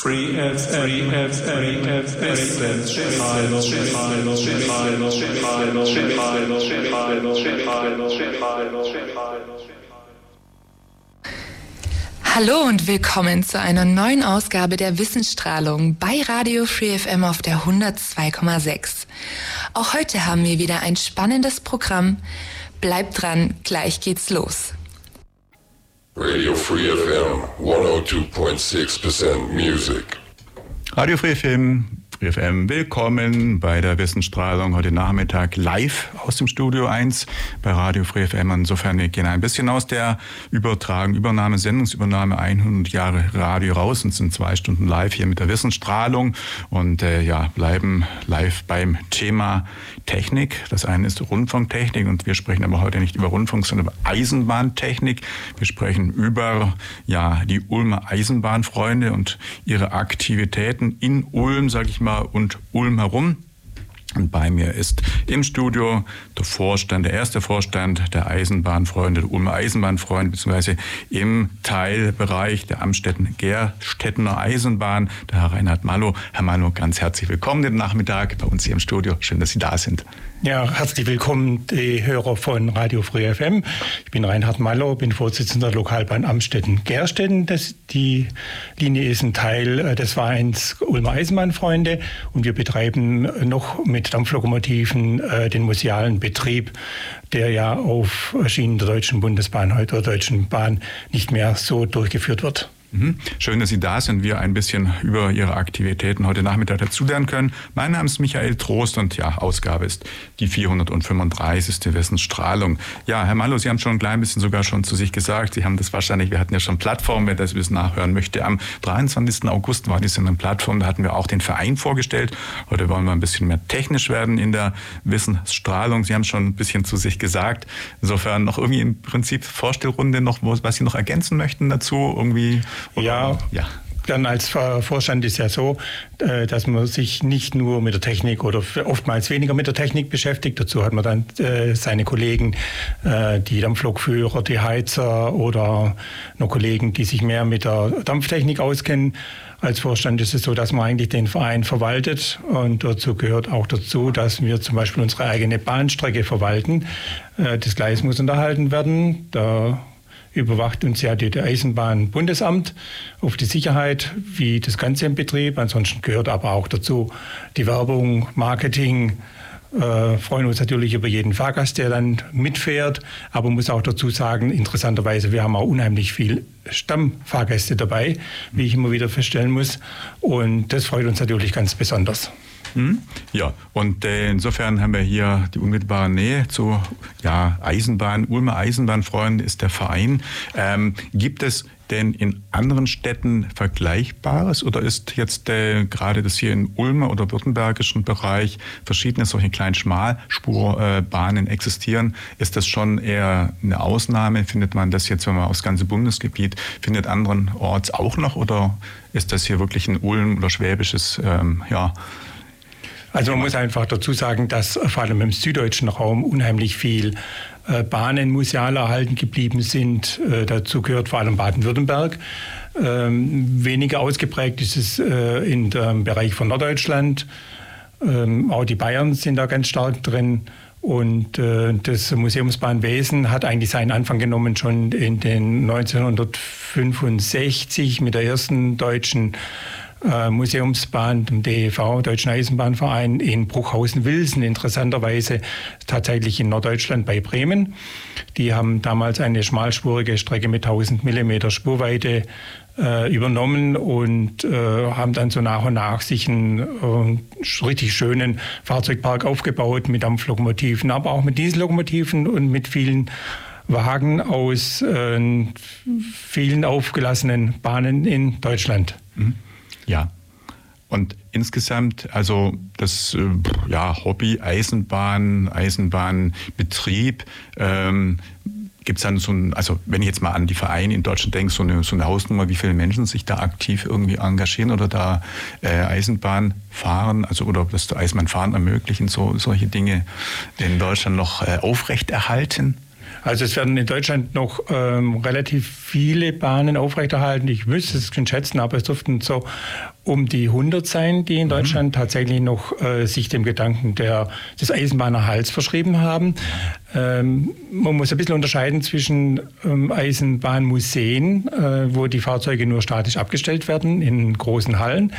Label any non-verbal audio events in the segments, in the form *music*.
Free FM, FM, Hallo und willkommen zu einer neuen Ausgabe der Wissensstrahlung bei Radio Free FM auf der 102,6. Auch heute haben wir wieder ein spannendes Programm. Bleibt dran, gleich geht's los. Radio Free FM 102.6% Music. Radio Free FM FM. Willkommen bei der Wissensstrahlung heute Nachmittag live aus dem Studio 1 bei Radio Free FM. Insofern, wir gehen ein bisschen aus der Übertragung, Übernahme, Sendungsübernahme 100 Jahre Radio raus und sind zwei Stunden live hier mit der Wissensstrahlung und äh, ja, bleiben live beim Thema Technik. Das eine ist Rundfunktechnik und wir sprechen aber heute nicht über Rundfunk, sondern über Eisenbahntechnik. Wir sprechen über ja, die Ulmer Eisenbahnfreunde und ihre Aktivitäten in Ulm, sage ich mal und Ulm herum. Und bei mir ist im Studio der Vorstand, der erste Vorstand der Eisenbahnfreunde, der Ulmer Eisenbahnfreunde, beziehungsweise im Teilbereich der Amstetten-Gerstedtener Eisenbahn, der Herr Reinhard Mallow. Herr Mallow, ganz herzlich willkommen den Nachmittag bei uns hier im Studio. Schön, dass Sie da sind. Ja, herzlich willkommen, die Hörer von Radio Free FM. Ich bin Reinhard Mallow, bin Vorsitzender der Lokalbahn Amstetten-Gerstetten. Die Linie ist ein Teil äh, des Vereins Ulmer Eisenbahnfreunde und wir betreiben noch mit Dampflokomotiven äh, den musealen Betrieb, der ja auf Schienen der Deutschen Bundesbahn heute oder Deutschen Bahn nicht mehr so durchgeführt wird. Mhm. Schön, dass Sie da sind, wir ein bisschen über Ihre Aktivitäten heute Nachmittag dazulernen können. Mein Name ist Michael Trost und ja, Ausgabe ist die 435. Wissensstrahlung. Ja, Herr Mallow, Sie haben schon ein klein bisschen sogar schon zu sich gesagt. Sie haben das wahrscheinlich, wir hatten ja schon Plattformen, wer das bis nachhören möchte. Am 23. August war dies in einer Plattform, da hatten wir auch den Verein vorgestellt. Heute wollen wir ein bisschen mehr technisch werden in der Wissensstrahlung. Sie haben schon ein bisschen zu sich gesagt. Insofern noch irgendwie im Prinzip Vorstellrunde noch, was Sie noch ergänzen möchten dazu, irgendwie oder, ja, ja. Dann als Vorstand ist ja so, äh, dass man sich nicht nur mit der Technik oder oftmals weniger mit der Technik beschäftigt. Dazu hat man dann äh, seine Kollegen, äh, die Dampflokführer, die Heizer oder noch Kollegen, die sich mehr mit der Dampftechnik auskennen. Als Vorstand ist es so, dass man eigentlich den Verein verwaltet und dazu gehört auch dazu, dass wir zum Beispiel unsere eigene Bahnstrecke verwalten. Das Gleis muss unterhalten werden. Da überwacht uns ja die Eisenbahnbundesamt auf die Sicherheit, wie das Ganze im Betrieb. Ansonsten gehört aber auch dazu die Werbung, Marketing, äh, freuen uns natürlich über jeden Fahrgast, der dann mitfährt, aber muss auch dazu sagen, interessanterweise, wir haben auch unheimlich viel Stammfahrgäste dabei, wie ich immer wieder feststellen muss. Und das freut uns natürlich ganz besonders. Hm? Ja, und äh, insofern haben wir hier die unmittelbare Nähe zu ja, Eisenbahn, Ulmer Eisenbahnfreunde ist der Verein. Ähm, gibt es denn in anderen Städten Vergleichbares oder ist jetzt äh, gerade das hier in Ulmer oder württembergischen Bereich verschiedene solche kleinen Schmalspurbahnen existieren? Ist das schon eher eine Ausnahme? Findet man das jetzt, wenn man aufs ganze Bundesgebiet findet, anderen Orts auch noch oder ist das hier wirklich ein Ulm oder schwäbisches ähm, ja, also man muss einfach dazu sagen, dass vor allem im süddeutschen Raum unheimlich viel äh, Bahnen museal erhalten geblieben sind. Äh, dazu gehört vor allem Baden-Württemberg. Ähm, weniger ausgeprägt ist es äh, in dem Bereich von Norddeutschland. Ähm, auch die Bayern sind da ganz stark drin. Und das Museumsbahnwesen hat eigentlich seinen Anfang genommen schon in den 1965 mit der ersten deutschen äh, Museumsbahn, dem DEV, Deutschen Eisenbahnverein, in Bruchhausen-Wilsen, interessanterweise tatsächlich in Norddeutschland bei Bremen. Die haben damals eine schmalspurige Strecke mit 1000 Millimeter Spurweite äh, übernommen und äh, haben dann so nach und nach sich einen äh, richtig schönen Fahrzeugpark aufgebaut mit Dampflokomotiven, aber auch mit Diesellokomotiven und mit vielen Wagen aus äh, vielen aufgelassenen Bahnen in Deutschland. Mhm. Ja. Und insgesamt, also das äh, ja, Hobby, Eisenbahn, Eisenbahnbetrieb, ähm, gibt es dann so ein, also wenn ich jetzt mal an die Vereine in Deutschland denke, so eine, so eine Hausnummer, wie viele Menschen sich da aktiv irgendwie engagieren oder da äh, Eisenbahn fahren, also oder das Eisenbahnfahren ermöglichen, so solche Dinge in Deutschland noch äh, aufrechterhalten? Also es werden in Deutschland noch ähm, relativ viele Bahnen aufrechterhalten. Ich müsste es schätzen, aber es dürften so um die 100 sein, die in mhm. Deutschland mhm. tatsächlich noch äh, sich dem Gedanken der, des Eisenbahnerhalts verschrieben haben. Ähm, man muss ein bisschen unterscheiden zwischen ähm, Eisenbahnmuseen, äh, wo die Fahrzeuge nur statisch abgestellt werden in großen Hallen,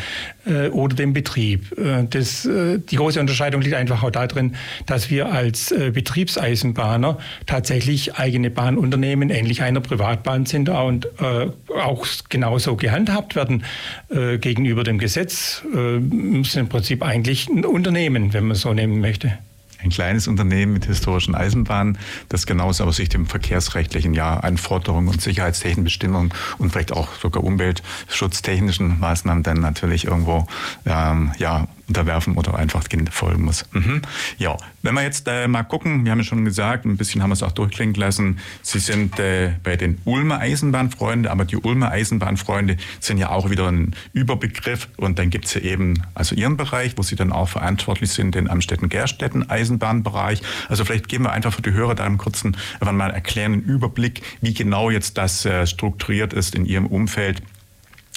äh, oder dem Betrieb. Äh, das, äh, die große Unterscheidung liegt einfach auch darin, dass wir als äh, Betriebseisenbahner tatsächlich eigene Bahnunternehmen, ähnlich einer Privatbahn sind und auch genauso gehandhabt werden gegenüber über dem Gesetz äh, müssen im Prinzip eigentlich ein Unternehmen, wenn man es so nehmen möchte. Ein kleines Unternehmen mit historischen Eisenbahnen, das genauso aber sich dem verkehrsrechtlichen ja, Anforderungen und sicherheitstechnischen Bestimmungen und vielleicht auch sogar umweltschutztechnischen Maßnahmen dann natürlich irgendwo ähm, ja, unterwerfen oder einfach folgen muss. Mhm. Ja, wenn wir jetzt äh, mal gucken, wir haben ja schon gesagt, ein bisschen haben wir es auch durchklingen lassen, Sie sind äh, bei den Ulmer Eisenbahnfreunde, aber die Ulmer Eisenbahnfreunde sind ja auch wieder ein Überbegriff und dann gibt es ja eben also Ihren Bereich, wo Sie dann auch verantwortlich sind, den Amstetten-Gerstetten Eisenbahnbereich. Also vielleicht geben wir einfach für die Hörer da einen kurzen, mal erklären, einen Überblick, wie genau jetzt das äh, strukturiert ist in Ihrem Umfeld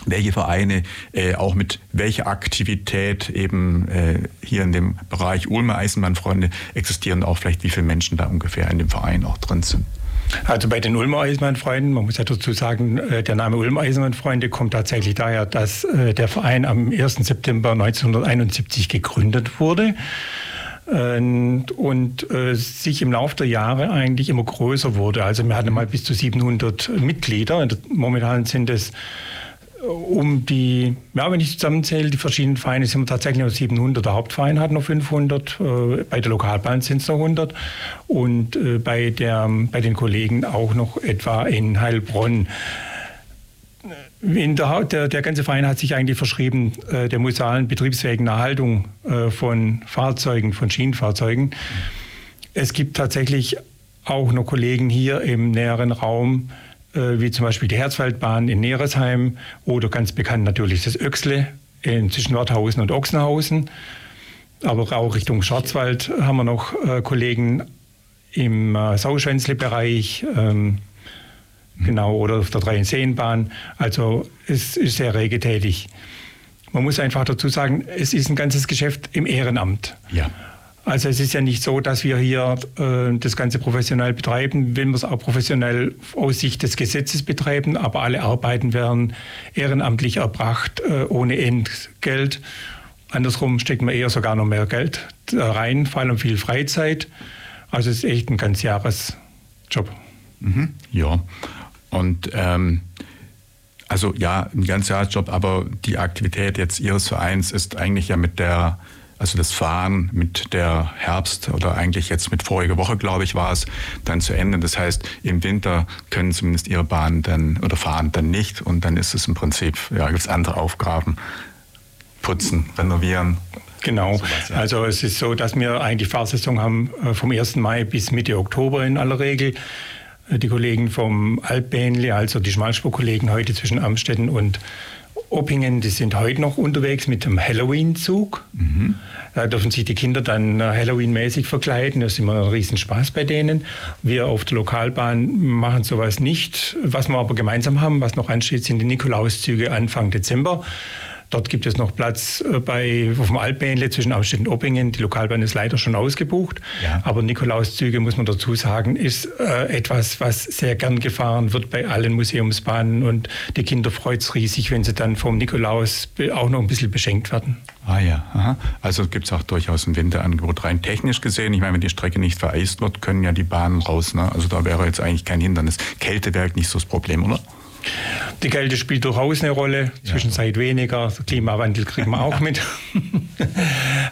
welche Vereine äh, auch mit welcher Aktivität eben äh, hier in dem Bereich Ulmer Eisenbahnfreunde existieren, auch vielleicht wie viele Menschen da ungefähr in dem Verein auch drin sind. Also bei den Ulmer Eisenbahnfreunden, man muss ja dazu sagen, äh, der Name Ulmer Eisenbahnfreunde kommt tatsächlich daher, dass äh, der Verein am 1. September 1971 gegründet wurde und äh, sich im Laufe der Jahre eigentlich immer größer wurde. Also wir hatten mal bis zu 700 Mitglieder. Momentan sind es um die, ja, wenn ich zusammenzähle, die verschiedenen Vereine sind wir tatsächlich noch 700. Der Hauptverein hat noch 500, äh, bei der Lokalbahn sind es noch 100 und äh, bei, der, bei den Kollegen auch noch etwa in Heilbronn. In der, der, der, ganze Verein hat sich eigentlich verschrieben äh, der musealen betriebsfähigen Erhaltung äh, von Fahrzeugen, von Schienenfahrzeugen. Es gibt tatsächlich auch noch Kollegen hier im näheren Raum, äh, wie zum Beispiel die Herzwaldbahn in Neresheim oder ganz bekannt natürlich das Öxle zwischen Nordhausen und Ochsenhausen. Aber auch Richtung Schwarzwald haben wir noch äh, Kollegen im äh, Sauschwänzle-Bereich, ähm, genau, oder auf der Dreienseenbahn. Also es ist sehr rege tätig. Man muss einfach dazu sagen, es ist ein ganzes Geschäft im Ehrenamt. Ja. Also es ist ja nicht so, dass wir hier äh, das Ganze professionell betreiben, wenn wir es auch professionell aus Sicht des Gesetzes betreiben, aber alle Arbeiten werden ehrenamtlich erbracht, äh, ohne Entgelt. Andersrum steckt man eher sogar noch mehr Geld rein, vor allem viel Freizeit. Also es ist echt ein ganz Jahresjob. Mhm, ja, und ähm, also ja, ein ganz Jahresjob, aber die Aktivität jetzt Ihres Vereins ist eigentlich ja mit der also das Fahren mit der Herbst oder eigentlich jetzt mit voriger Woche, glaube ich, war es, dann zu Ende. Das heißt, im Winter können zumindest ihre Bahnen dann oder fahren dann nicht und dann ist es im Prinzip, ja, gibt es andere Aufgaben. Putzen, renovieren, Genau. Also es ist so, dass wir eigentlich Fahrsaison haben äh, vom 1. Mai bis Mitte Oktober in aller Regel. Äh, die Kollegen vom Alpbähnle, also die Schmalspurkollegen heute zwischen Amstetten und Oppingen, die sind heute noch unterwegs mit dem Halloween-Zug. Mhm. Da dürfen sich die Kinder dann äh, Halloween-mäßig verkleiden. Das ist immer ein Riesenspaß bei denen. Wir auf der Lokalbahn machen sowas nicht. Was wir aber gemeinsam haben, was noch ansteht, sind die Nikolauszüge Anfang Dezember. Dort gibt es noch Platz äh, bei, auf dem Altbähnle zwischen Amstetten und Oppingen. Die Lokalbahn ist leider schon ausgebucht. Ja. Aber Nikolauszüge, muss man dazu sagen, ist äh, etwas, was sehr gern gefahren wird bei allen Museumsbahnen. Und die Kinder freut es riesig, wenn sie dann vom Nikolaus auch noch ein bisschen beschenkt werden. Ah ja, Aha. also gibt es auch durchaus ein Winterangebot. Rein technisch gesehen, ich meine, wenn die Strecke nicht vereist wird, können ja die Bahnen raus. Ne? Also da wäre jetzt eigentlich kein Hindernis. Kälte wäre nicht so das Problem, oder? Die Kälte spielt durchaus eine Rolle, zwischenzeit weniger. Der Klimawandel kriegen wir auch *laughs* mit.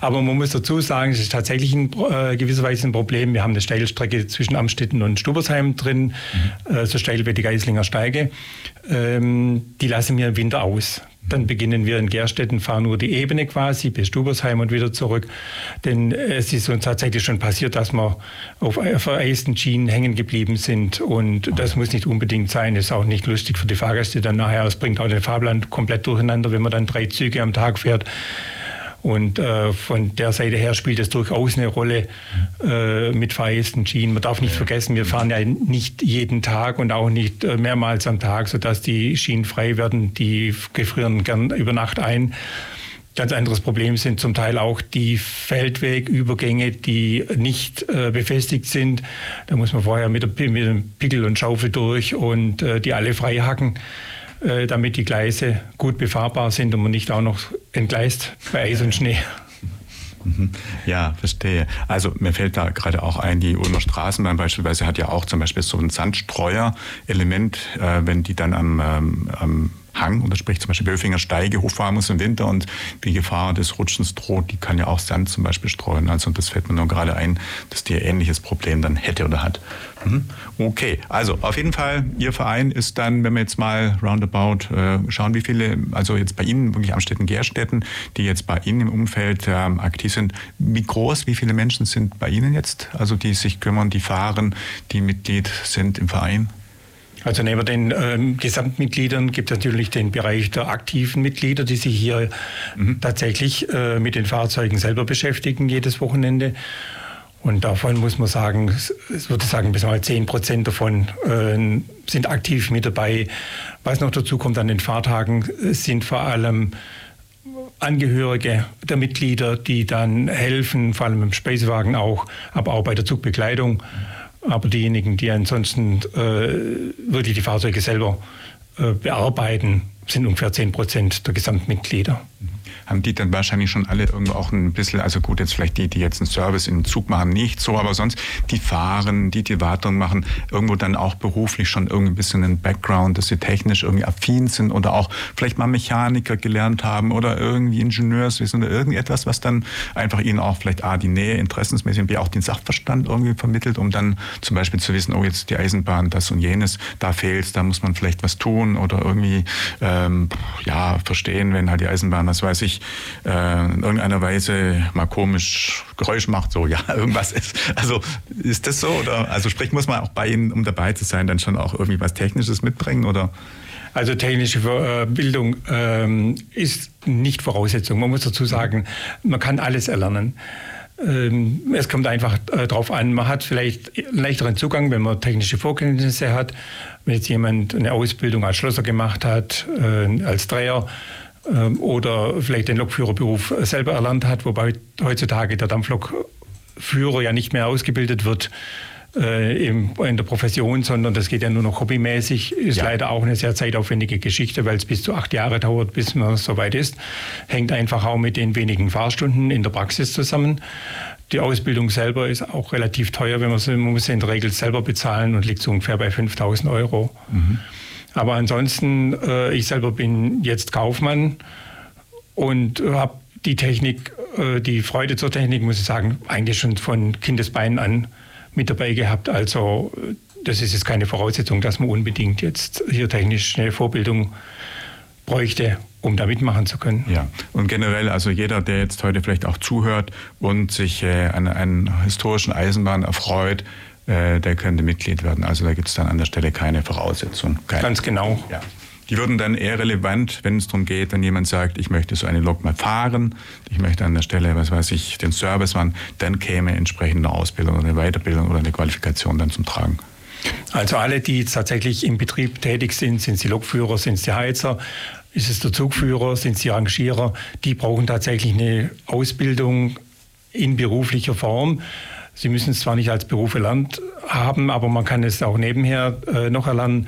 Aber man muss dazu sagen, es ist tatsächlich in äh, gewisser Weise ein Problem. Wir haben eine Steilstrecke zwischen Amstetten und Stubersheim drin, mhm. äh, so steil wie die Geislinger Steige. Ähm, die lassen wir im Winter aus. Dann beginnen wir in Gerstetten, fahren nur die Ebene quasi bis Stubersheim und wieder zurück. Denn es ist uns tatsächlich schon passiert, dass wir auf vereisten Schienen hängen geblieben sind. Und das muss nicht unbedingt sein. Ist auch nicht lustig für die Fahrgäste dann nachher. Es bringt auch den Fahrplan komplett durcheinander, wenn man dann drei Züge am Tag fährt. Und äh, von der Seite her spielt es durchaus eine Rolle äh, mit Fahrgästen Schienen. Man darf nicht vergessen, wir fahren ja nicht jeden Tag und auch nicht äh, mehrmals am Tag, sodass die Schienen frei werden. Die gefrieren gern über Nacht ein. Ganz anderes Problem sind zum Teil auch die Feldwegübergänge, die nicht äh, befestigt sind. Da muss man vorher mit, der, mit dem Pickel und Schaufel durch und äh, die alle frei hacken, äh, damit die Gleise gut befahrbar sind und man nicht auch noch entgleist bei Eis und Schnee. Mhm. Ja, verstehe. Also mir fällt da gerade auch ein, die Ulmer Straßenbahn beispielsweise hat ja auch zum Beispiel so ein Sandstreuer-Element, äh, wenn die dann am, ähm, am Hang, oder sprich zum Beispiel Böfinger Steige hochfahren muss im Winter und die Gefahr des Rutschens droht, die kann ja auch Sand zum Beispiel streuen. Also das fällt mir nur gerade ein, dass die ein ähnliches Problem dann hätte oder hat. Mhm. Okay, also auf jeden Fall, Ihr Verein ist dann, wenn wir jetzt mal roundabout äh, schauen, wie viele, also jetzt bei Ihnen wirklich am Städten Gerstetten, die jetzt bei Ihnen im Umfeld äh, aktiv sind, wie groß, wie viele Menschen sind bei Ihnen jetzt, also die sich kümmern, die fahren, die Mitglied sind im Verein? Also neben den ähm, Gesamtmitgliedern gibt es natürlich den Bereich der aktiven Mitglieder, die sich hier mhm. tatsächlich äh, mit den Fahrzeugen selber beschäftigen jedes Wochenende. Und davon muss man sagen, es würde sagen, bis mal 10 Prozent davon äh, sind aktiv mit dabei. Was noch dazu kommt an den Fahrtagen, sind vor allem Angehörige der Mitglieder, die dann helfen, vor allem im Speisewagen auch, aber auch bei der Zugbekleidung. Mhm aber diejenigen, die ansonsten äh, wirklich die Fahrzeuge selber äh, bearbeiten, sind ungefähr 10 Prozent der Gesamtmitglieder. Haben die dann wahrscheinlich schon alle irgendwo auch ein bisschen, also gut, jetzt vielleicht die, die jetzt einen Service im Zug machen, nicht so, aber sonst die fahren, die die Wartung machen, irgendwo dann auch beruflich schon irgendwie ein bisschen einen Background, dass sie technisch irgendwie affin sind oder auch vielleicht mal Mechaniker gelernt haben oder irgendwie Ingenieurswissen oder irgendetwas, was dann einfach ihnen auch vielleicht A, die Nähe interessensmäßig und B, auch den Sachverstand irgendwie vermittelt, um dann zum Beispiel zu wissen, oh, jetzt die Eisenbahn, das und jenes, da fehlt da muss man vielleicht was tun oder irgendwie, ähm, ja, verstehen, wenn halt die Eisenbahn, was weiß ich, äh, in irgendeiner Weise mal komisch Geräusch macht, so ja, *laughs* irgendwas ist. Also ist das so? Oder also sprich, muss man auch bei Ihnen, um dabei zu sein, dann schon auch irgendwie was Technisches mitbringen? Oder? Also technische äh, Bildung ähm, ist nicht Voraussetzung. Man muss dazu sagen, man kann alles erlernen. Ähm, es kommt einfach äh, darauf an, man hat vielleicht leichteren Zugang, wenn man technische Vorkenntnisse hat. Wenn jetzt jemand eine Ausbildung als Schlosser gemacht hat, äh, als Dreher, ähm, oder vielleicht den Lokführerberuf selber erlernt hat, wobei heutzutage der Dampflokführer ja nicht mehr ausgebildet wird äh, in der Profession, sondern das geht ja nur noch hobbymäßig. Ist ja. leider auch eine sehr zeitaufwendige Geschichte, weil es bis zu acht Jahre dauert, bis man soweit ist. Hängt einfach auch mit den wenigen Fahrstunden in der Praxis zusammen. Die Ausbildung selber ist auch relativ teuer, wenn man, sie, man muss sie in der Regel selber bezahlen und liegt so ungefähr bei 5000 Euro. Mhm. Aber ansonsten, äh, ich selber bin jetzt Kaufmann und habe die Technik, äh, die Freude zur Technik, muss ich sagen, eigentlich schon von Kindesbeinen an mit dabei gehabt. Also das ist jetzt keine Voraussetzung, dass man unbedingt jetzt hier technisch eine Vorbildung bräuchte, um da mitmachen zu können. Ja, und generell, also jeder, der jetzt heute vielleicht auch zuhört und sich äh, an einer historischen Eisenbahn erfreut, äh, der könnte Mitglied werden. Also da gibt es dann an der Stelle keine Voraussetzung. Keine. Ganz genau. Ja. Die würden dann eher relevant, wenn es darum geht, wenn jemand sagt, ich möchte so eine Lok mal fahren, ich möchte an der Stelle, was weiß ich, den Service machen, dann käme entsprechende Ausbildung oder eine Weiterbildung oder eine Qualifikation dann zum Tragen. Also alle, die tatsächlich im Betrieb tätig sind, sind die Lokführer, sind die Heizer, ist es der Zugführer, sind es die Rangierer, die brauchen tatsächlich eine Ausbildung in beruflicher Form. Sie müssen es zwar nicht als Beruf erlernt haben, aber man kann es auch nebenher äh, noch erlernen.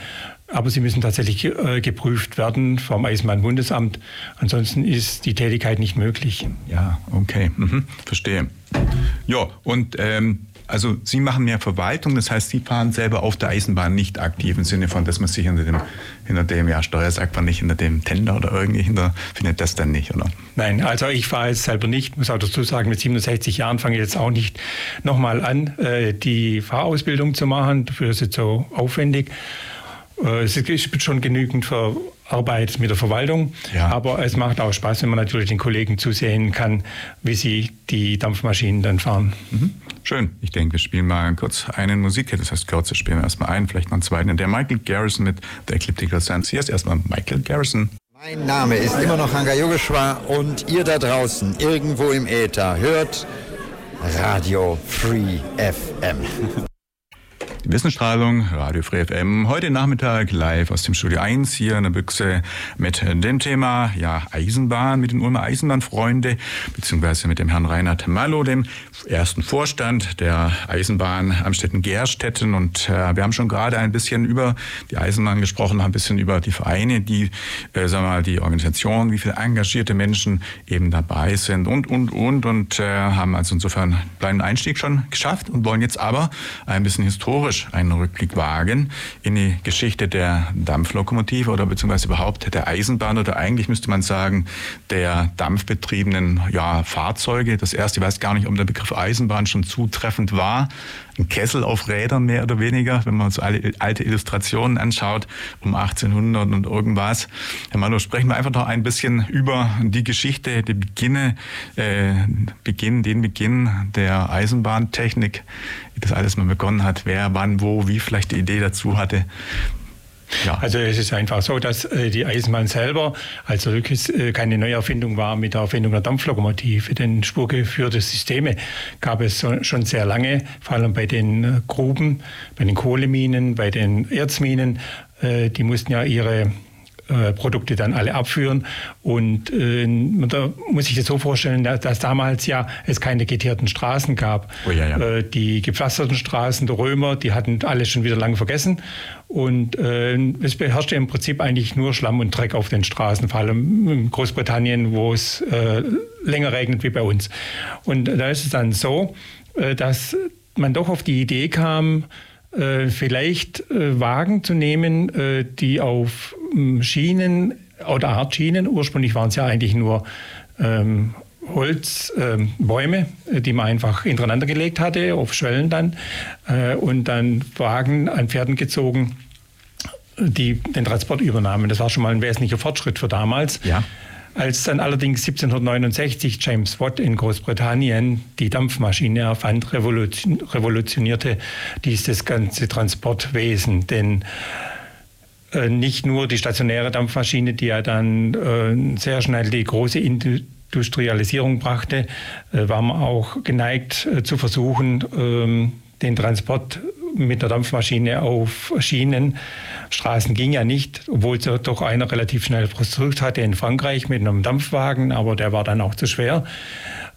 Aber sie müssen tatsächlich äh, geprüft werden vom Eisenbahnbundesamt. Ansonsten ist die Tätigkeit nicht möglich. Ja, okay, mhm. verstehe. Ja, und ähm, also Sie machen mehr Verwaltung, das heißt, Sie fahren selber auf der Eisenbahn nicht aktiv im Sinne von, dass man sich hinter dem, hinter dem ja, Steuer sagt man nicht, hinter dem Tender oder irgendwie hinter, findet das dann nicht, oder? Nein, also ich fahre jetzt selber nicht, muss auch dazu sagen, mit 67 Jahren fange ich jetzt auch nicht nochmal an, äh, die Fahrausbildung zu machen, dafür ist es so aufwendig. Äh, es gibt schon genügend für Arbeit mit der Verwaltung, ja. aber es macht auch Spaß, wenn man natürlich den Kollegen zusehen kann, wie sie die Dampfmaschinen dann fahren. Mhm. Schön. Ich denke, wir spielen mal kurz einen Musikhit. Das heißt, kurz spielen wir erstmal ein, vielleicht noch einen zweiten. Der Michael Garrison mit The Ecliptical Sense. Hier ist erstmal Michael Garrison. Mein Name ist immer noch Hanga Yogeshwar und ihr da draußen, irgendwo im Äther, hört Radio Free FM. *laughs* Wissenstrahlung, Radio Free FM. Heute Nachmittag live aus dem Studio 1 hier in der Büchse mit dem Thema ja, Eisenbahn, mit den Ulmer Eisenbahnfreunde, beziehungsweise mit dem Herrn Reinhard Mallow, dem ersten Vorstand der Eisenbahn Amstetten-Gerstetten. Und äh, wir haben schon gerade ein bisschen über die Eisenbahn gesprochen, ein bisschen über die Vereine, die, äh, sagen wir mal, die Organisation, wie viele engagierte Menschen eben dabei sind und, und, und. Und äh, haben also insofern einen kleinen Einstieg schon geschafft und wollen jetzt aber ein bisschen historisch historisch einen Rückblick wagen in die Geschichte der Dampflokomotive oder beziehungsweise überhaupt der Eisenbahn oder eigentlich müsste man sagen der dampfbetriebenen ja, Fahrzeuge. Das erste, ich weiß gar nicht, ob der Begriff Eisenbahn schon zutreffend war, ein Kessel auf Rädern mehr oder weniger, wenn man so alte Illustrationen anschaut, um 1800 und irgendwas. Herr Malo, sprechen wir einfach noch ein bisschen über die Geschichte, die Beginne, äh, Beginn, den Beginn der Eisenbahntechnik, wie das alles mal begonnen hat, wer, wann, wo, wie vielleicht die Idee dazu hatte. Ja. Also es ist einfach so, dass äh, die Eisenbahn selber als solches äh, keine Neuerfindung war mit der Erfindung der Dampflokomotive. Denn spurgeführte Systeme gab es schon sehr lange, vor allem bei den äh, Gruben, bei den Kohleminen, bei den Erzminen. Die mussten ja ihre äh, Produkte dann alle abführen. Und äh, da muss ich das so vorstellen, dass, dass, damals ja es keine geteerten Straßen gab. Oh ja, ja. Äh, die gepflasterten Straßen der Römer, die hatten alle schon wieder lange vergessen. Und äh, es beherrschte im Prinzip eigentlich nur Schlamm und Dreck auf den Straßen, vor allem in Großbritannien, wo es äh, länger regnet wie bei uns. Und da ist es dann so, dass man doch auf die Idee kam, vielleicht äh, Wagen zu nehmen, äh, die auf ähm, Schienen oder Art Schienen, ursprünglich waren es ja eigentlich nur ähm, Holzbäume, ähm, die man einfach hintereinander gelegt hatte, auf Schwellen dann, äh, und dann Wagen an Pferden gezogen, die den Transport übernahmen. Das war schon mal ein wesentlicher Fortschritt für damals. Ja. Als dann allerdings 1769 James Watt in Großbritannien die Dampfmaschine erfand, revolutionierte dies das ganze Transportwesen. Denn äh, nicht nur die stationäre Dampfmaschine, die ja dann äh, sehr schnell die große Industrialisierung brachte, äh, war man auch geneigt zu versuchen, ähm, den Transport mit der Dampfmaschine auf Schienen. Straßen ging ja nicht, obwohl es doch einer relativ schnell versucht hatte in Frankreich mit einem Dampfwagen, aber der war dann auch zu schwer.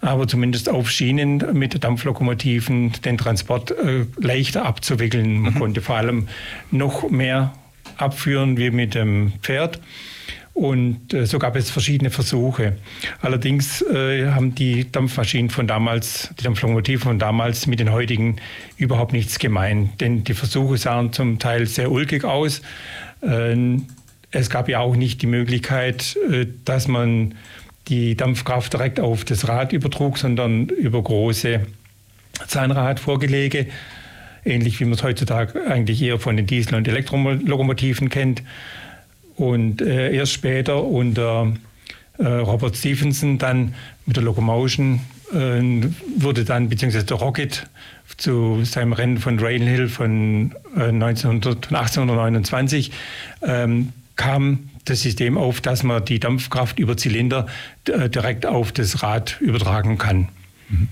Aber zumindest auf Schienen mit Dampflokomotiven den Transport äh, leichter abzuwickeln. Man mhm. konnte vor allem noch mehr abführen wie mit dem Pferd. Und äh, so gab es verschiedene Versuche. Allerdings äh, haben die Dampfmaschinen von damals, die Dampflokomotiven von damals mit den heutigen überhaupt nichts gemein. Denn die Versuche sahen zum Teil sehr ulkig aus. Äh, es gab ja auch nicht die Möglichkeit, äh, dass man die Dampfkraft direkt auf das Rad übertrug, sondern über große Zahnradvorgelege ähnlich wie man es heutzutage eigentlich eher von den Diesel- und Elektrolokomotiven kennt. Und äh, erst später unter äh, Robert Stephenson dann mit der Locomotion äh, wurde dann, beziehungsweise der Rocket zu seinem Rennen von Rainhill von 1900, äh, 1829 ähm, kam das System auf, dass man die Dampfkraft über Zylinder äh, direkt auf das Rad übertragen kann. Mhm.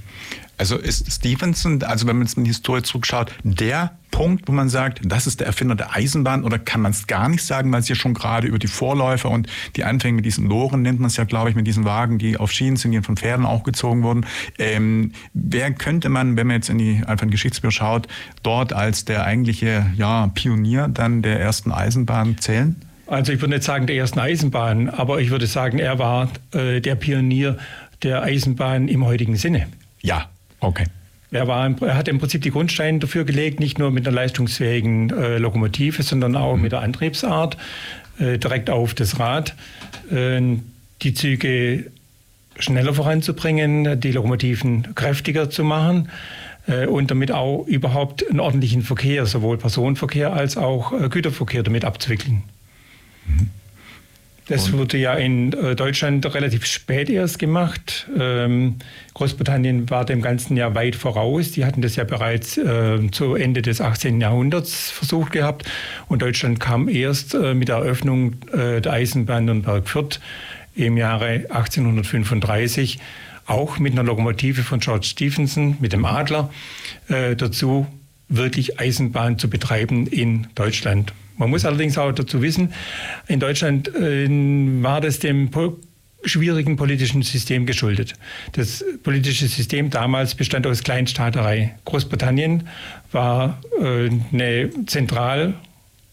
Also ist Stevenson, also wenn man jetzt in die Historie zurückschaut, der Punkt, wo man sagt, das ist der Erfinder der Eisenbahn oder kann man es gar nicht sagen, weil es ja schon gerade über die Vorläufer und die Anfänge mit diesen Loren nennt man es ja, glaube ich, mit diesen Wagen, die auf Schienen sind, die von Pferden auch gezogen wurden. Ähm, wer könnte man, wenn man jetzt in die einfach in Geschichtsbücher schaut, dort als der eigentliche ja, Pionier dann der ersten Eisenbahn zählen? Also ich würde nicht sagen der ersten Eisenbahn, aber ich würde sagen, er war äh, der Pionier der Eisenbahn im heutigen Sinne. Ja, Okay. Er, war, er hat im Prinzip die Grundsteine dafür gelegt, nicht nur mit einer leistungsfähigen äh, Lokomotive, sondern auch mhm. mit der Antriebsart äh, direkt auf das Rad, äh, die Züge schneller voranzubringen, die Lokomotiven kräftiger zu machen äh, und damit auch überhaupt einen ordentlichen Verkehr, sowohl Personenverkehr als auch äh, Güterverkehr damit abzuwickeln. Mhm. Das und wurde ja in äh, Deutschland relativ spät erst gemacht. Ähm, Großbritannien war dem ganzen Jahr weit voraus. Die hatten das ja bereits äh, zu Ende des 18. Jahrhunderts versucht gehabt. Und Deutschland kam erst äh, mit der Eröffnung der Eisenbahn Nürnberg-Fürth im Jahre 1835 auch mit einer Lokomotive von George Stephenson, mit dem Adler, dazu wirklich Eisenbahn zu betreiben in Deutschland. Man muss allerdings auch dazu wissen, in Deutschland äh, war das dem po schwierigen politischen System geschuldet. Das politische System damals bestand aus Kleinstaaterei. Großbritannien war äh, eine zentral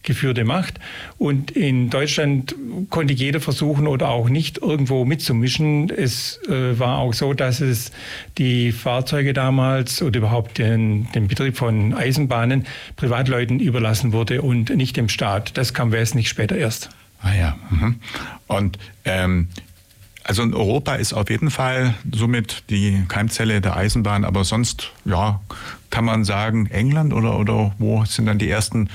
geführte Macht. Und in Deutschland konnte jeder versuchen oder auch nicht irgendwo mitzumischen. Es äh, war auch so, dass es die Fahrzeuge damals oder überhaupt den, den Betrieb von Eisenbahnen Privatleuten überlassen wurde und nicht dem Staat. Das kam wesentlich später erst. Ah ja. Mhm. Und ähm, also in Europa ist auf jeden Fall somit die Keimzelle der Eisenbahn, aber sonst, ja, kann man sagen, England oder, oder wo sind dann die ersten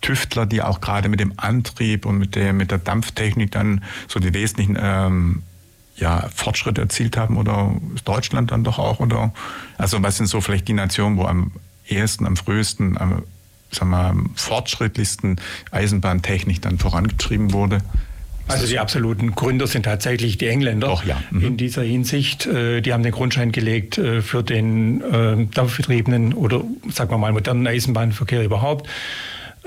Tüftler, die auch gerade mit dem Antrieb und mit der, mit der Dampftechnik dann so die wesentlichen ähm, ja, Fortschritte erzielt haben? Oder Deutschland dann doch auch? Oder also was sind so vielleicht die Nationen, wo am ersten, am frühesten, am, sagen wir, am fortschrittlichsten Eisenbahntechnik dann vorangetrieben wurde? Also die absoluten Gründer sind tatsächlich die Engländer Doch, ja. Mhm. in dieser Hinsicht. Äh, die haben den Grundschein gelegt äh, für den äh, dampfbetriebenen oder sagen wir mal modernen Eisenbahnverkehr überhaupt.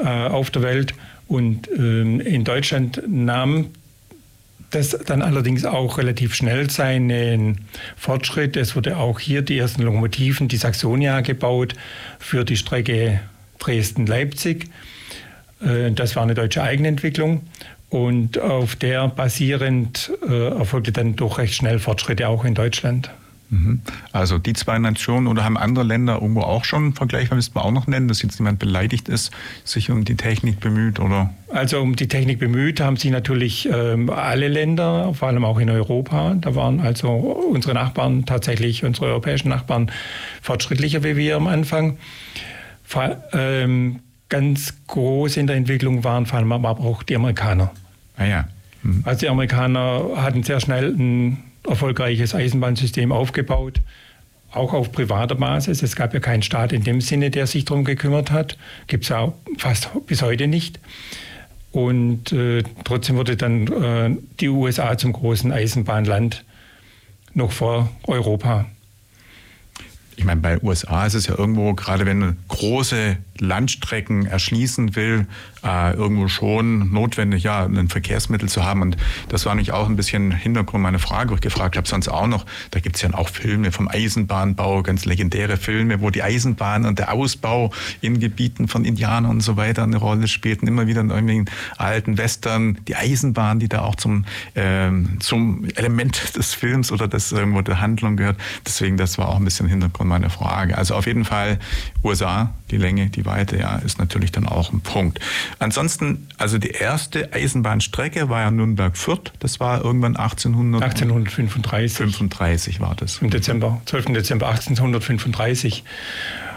Äh, auf der Welt. Und ähm, in Deutschland nahm das dann allerdings auch relativ schnell seinen Fortschritt. Es wurde auch hier die ersten Lokomotiven, die Saxonia, gebaut für die Strecke Dresden-Leipzig. Äh, das war eine deutsche Eigenentwicklung. Und auf der basierend äh, erfolgte dann doch recht schnell Fortschritte auch in Deutschland. Mhm. Also die zwei Nationen oder haben andere Länder irgendwo auch schon vergleichbar, müsste man auch noch nennen, dass jetzt jemand beleidigt ist, sich um die Technik bemüht oder? Also um die Technik bemüht haben sich natürlich ähm, alle Länder, vor allem auch in Europa. Da waren also unsere Nachbarn tatsächlich, unsere europäischen Nachbarn, fortschrittlicher wie wir am Anfang. Vor, ähm, ganz groß in der Entwicklung waren vor allem aber auch die Amerikaner. Ah ja. Mhm. Also die Amerikaner hatten sehr schnell ein erfolgreiches Eisenbahnsystem aufgebaut, auch auf privater Basis. Es gab ja keinen Staat in dem Sinne, der sich darum gekümmert hat. Gibt es auch fast bis heute nicht. Und äh, trotzdem wurde dann äh, die USA zum großen Eisenbahnland noch vor Europa ich meine, bei USA ist es ja irgendwo, gerade wenn man große Landstrecken erschließen will, äh, irgendwo schon notwendig, ja, ein Verkehrsmittel zu haben. Und das war nämlich auch ein bisschen Hintergrund meiner Frage, wo ich gefragt habe, sonst auch noch, da gibt es ja auch Filme vom Eisenbahnbau, ganz legendäre Filme, wo die Eisenbahn und der Ausbau in Gebieten von Indianern und so weiter eine Rolle spielten. Immer wieder in irgendwelchen alten Western, die Eisenbahn, die da auch zum, ähm, zum Element *laughs* des Films oder des irgendwo der Handlung gehört. Deswegen, das war auch ein bisschen Hintergrund meiner Frage. Also auf jeden Fall USA, die Länge, die Weite, ja, ist natürlich dann auch ein Punkt. Ansonsten, also die erste Eisenbahnstrecke war ja Nürnberg-Fürth. Das war irgendwann 1800 1835. 35 war das. Im Dezember, 12. Dezember 1835.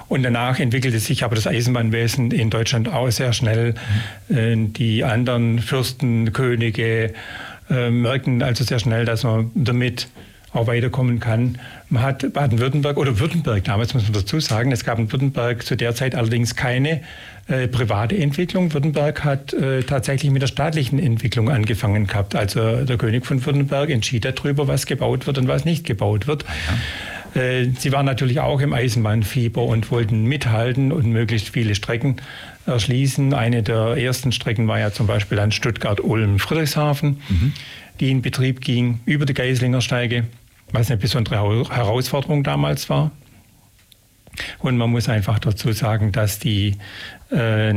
Und danach entwickelte sich aber das Eisenbahnwesen in Deutschland auch sehr schnell. Mhm. Die anderen Fürsten, Könige äh, merkten also sehr schnell, dass man damit auch weiterkommen kann. Man hat Baden-Württemberg oder Württemberg damals, muss man dazu sagen, es gab in Württemberg zu der Zeit allerdings keine äh, private Entwicklung. Württemberg hat äh, tatsächlich mit der staatlichen Entwicklung angefangen gehabt. Also der König von Württemberg entschied darüber, was gebaut wird und was nicht gebaut wird. Ja. Äh, sie waren natürlich auch im Eisenbahnfieber und wollten mithalten und möglichst viele Strecken erschließen. Eine der ersten Strecken war ja zum Beispiel an Stuttgart-Ulm-Friedrichshafen, mhm. die in Betrieb ging über die Geislinger Steige was eine besondere Herausforderung damals war. Und man muss einfach dazu sagen, dass die äh,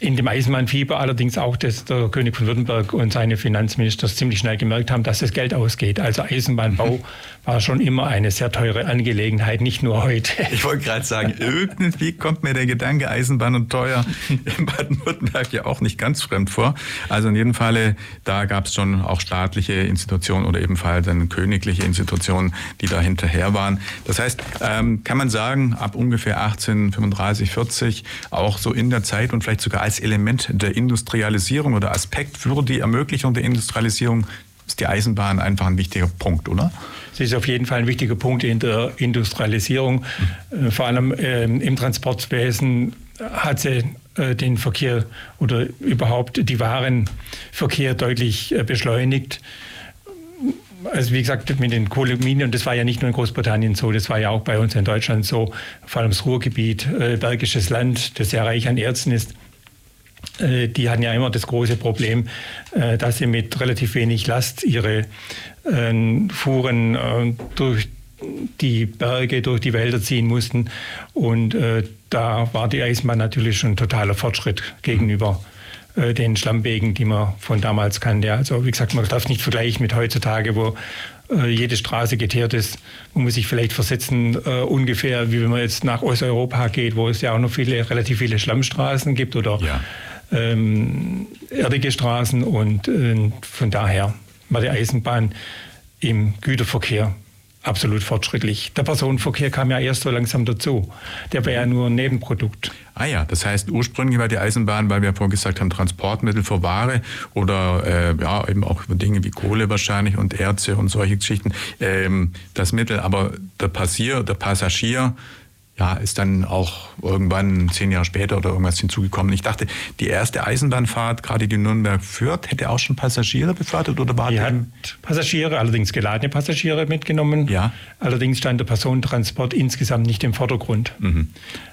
in dem Eisenbahnfieber allerdings auch, dass der König von Württemberg und seine Finanzminister ziemlich schnell gemerkt haben, dass das Geld ausgeht. Also *laughs* Eisenbahnbau war schon immer eine sehr teure Angelegenheit, nicht nur heute. *laughs* Ich wollte gerade sagen, irgendwie kommt mir der Gedanke Eisenbahn und teuer *laughs* in Baden-Württemberg ja auch nicht ganz fremd vor. Also in jedem Falle, da gab es schon auch staatliche Institutionen oder ebenfalls dann königliche Institutionen, die da hinterher waren. Das heißt, ähm, kann man sagen, ab ungefähr 1835, 40, auch so in der Zeit und vielleicht sogar als Element der Industrialisierung oder Aspekt für die Ermöglichung der Industrialisierung ist die Eisenbahn einfach ein wichtiger Punkt, oder? Sie ist auf jeden Fall ein wichtiger Punkt in der Industrialisierung. Mhm. Vor allem ähm, im Transportwesen hat sie äh, den Verkehr oder überhaupt die Warenverkehr deutlich äh, beschleunigt. Also wie gesagt, mit den Kohleminen, und das war ja nicht nur in Großbritannien so, das war ja auch bei uns in Deutschland so, vor allem das Ruhrgebiet, äh, bergisches Land, das sehr reich an Erzen ist. Äh, die hatten ja immer das große Problem, äh, dass sie mit relativ wenig Last ihre äh, Fuhren äh, durch die Berge, durch die Wälder ziehen mussten. Und da war die Eisenbahn natürlich schon ein totaler Fortschritt gegenüber äh, den Schlammwegen, die man von damals kannte. Also wie gesagt, man darf es nicht vergleichen mit heutzutage, wo jede Straße geteert ist. Man muss sich vielleicht versetzen, äh, ungefähr wie wenn man jetzt nach Osteuropa geht, wo es ja auch noch viele, relativ viele Schlammstraßen gibt oder ja. Ähm, erdige Straßen. Und äh, von daher war die Eisenbahn im Güterverkehr absolut fortschrittlich. Der Personenverkehr kam ja erst so langsam dazu. Der war ja nur ein Nebenprodukt. Ah ja, das heißt ursprünglich war die Eisenbahn, weil wir vorhin gesagt haben, Transportmittel für Ware oder äh, ja eben auch Dinge wie Kohle wahrscheinlich und Erze und solche Geschichten ähm, das Mittel. Aber der Passier, der Passagier ja, ist dann auch irgendwann zehn Jahre später oder irgendwas hinzugekommen. Ich dachte, die erste Eisenbahnfahrt, gerade die Nürnberg-Fürth, hätte auch schon Passagiere befördert oder war die? hat Passagiere, allerdings geladene Passagiere mitgenommen. Ja. Allerdings stand der Personentransport insgesamt nicht im Vordergrund. Mhm.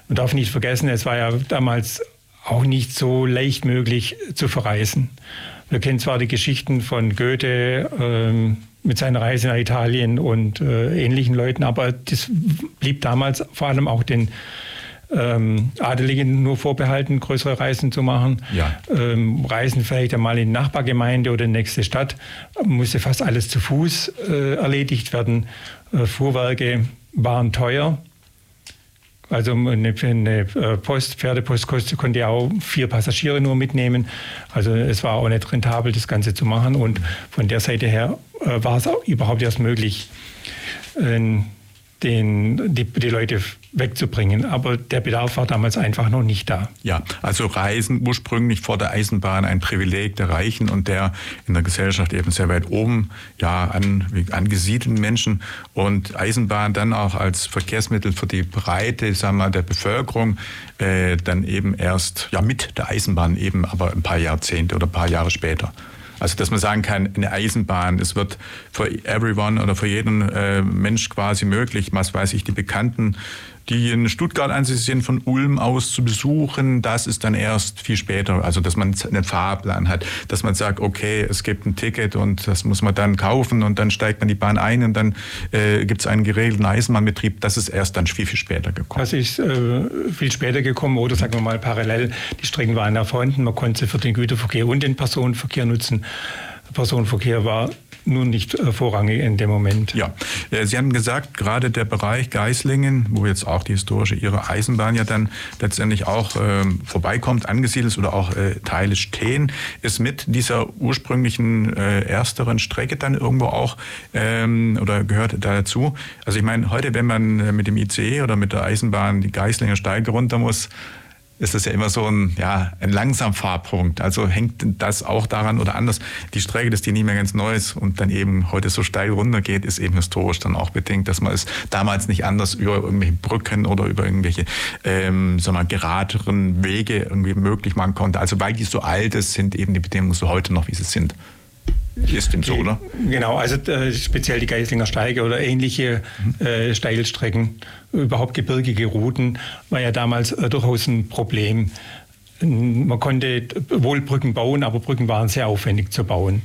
Man darf nicht vergessen, es war ja damals auch nicht so leicht möglich zu verreisen. Wir kennen zwar die Geschichten von Goethe, ähm, mit seiner Reise nach Italien und äh, ähnlichen Leuten. Aber das blieb damals vor allem auch den ähm, Adeligen nur vorbehalten, größere Reisen zu machen. Ja. Ähm, Reisen vielleicht einmal in die Nachbargemeinde oder in nächste Stadt, musste fast alles zu Fuß äh, erledigt werden. Äh, Fuhrwerke waren teuer. Also eine, eine äh, Post, Pferdepost konnte ja auch vier Passagiere nur mitnehmen. Also es war auch nicht rentabel, das Ganze zu machen. Und von der Seite her äh, war es auch überhaupt erst möglich, den, die, die, Leute wegzubringen. Aber der Bedarf war damals einfach noch nicht da. Ja, also Reisen ursprünglich vor der Eisenbahn ein Privileg der Reichen und der in der Gesellschaft eben sehr weit oben ja, an, angesiedelten Menschen. Und Eisenbahn dann auch als Verkehrsmittel für die Breite sagen wir, der Bevölkerung äh, dann eben erst ja, mit der Eisenbahn eben, aber ein paar Jahrzehnte oder ein paar Jahre später. Also dass man sagen kann, eine Eisenbahn, es wird für everyone oder für jeden äh, Mensch quasi möglich, was weiß ich, die Bekannten die in Stuttgart ansässig sind, von Ulm aus zu besuchen, das ist dann erst viel später. Also, dass man einen Fahrplan hat, dass man sagt, okay, es gibt ein Ticket und das muss man dann kaufen und dann steigt man die Bahn ein und dann äh, gibt es einen geregelten Eisenbahnbetrieb. Das ist erst dann viel, viel später gekommen. Das ist äh, viel später gekommen oder sagen wir mal parallel. Die Strecken waren erfunden. Man konnte sie für den Güterverkehr und den Personenverkehr nutzen. Der Personenverkehr war nun nicht äh, vorrangig in dem Moment. Ja, äh, Sie haben gesagt, gerade der Bereich Geislingen, wo jetzt auch die historische Ihre Eisenbahn ja dann letztendlich auch ähm, vorbeikommt, angesiedelt ist oder auch äh, Teile stehen, ist mit dieser ursprünglichen äh, ersteren Strecke dann irgendwo auch ähm, oder gehört dazu. Also ich meine, heute, wenn man äh, mit dem ICE oder mit der Eisenbahn die Geislinger Steige runter muss, ist das ja immer so ein, ja, ein Langsamfahrpunkt. Also hängt das auch daran oder anders. Die Strecke, dass die nicht mehr ganz neu ist und dann eben heute so steil runtergeht, ist eben historisch dann auch bedingt, dass man es damals nicht anders über irgendwelche Brücken oder über irgendwelche, ähm, sagen wir, geraderen Wege irgendwie möglich machen konnte. Also weil die so alt ist, sind eben die Bedingungen so heute noch, wie sie sind. Ist dem so, oder? Genau, also äh, speziell die Geislinger Steige oder ähnliche äh, Steilstrecken, überhaupt gebirgige Routen, war ja damals äh, durchaus ein Problem. Man konnte wohl Brücken bauen, aber Brücken waren sehr aufwendig zu bauen.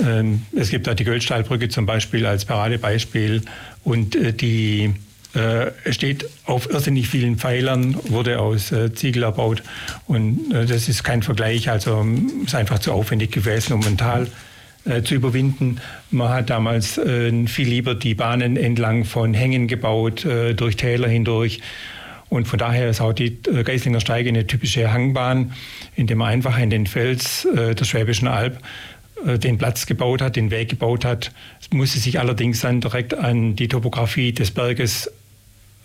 Mhm. Ähm, es gibt da die Göldstahlbrücke zum Beispiel als Paradebeispiel und äh, die steht auf irrsinnig vielen Pfeilern, wurde aus äh, Ziegel erbaut und das ist kein Vergleich, also ist einfach zu aufwendig gewesen, um ein Tal äh, zu überwinden. Man hat damals äh, viel lieber die Bahnen entlang von Hängen gebaut, äh, durch Täler hindurch. Und von daher ist auch die äh, Geislinger Steige eine typische Hangbahn, in der man einfach in den Fels äh, der Schwäbischen Alb den Platz gebaut hat, den Weg gebaut hat. Es musste sich allerdings dann direkt an die Topografie des Berges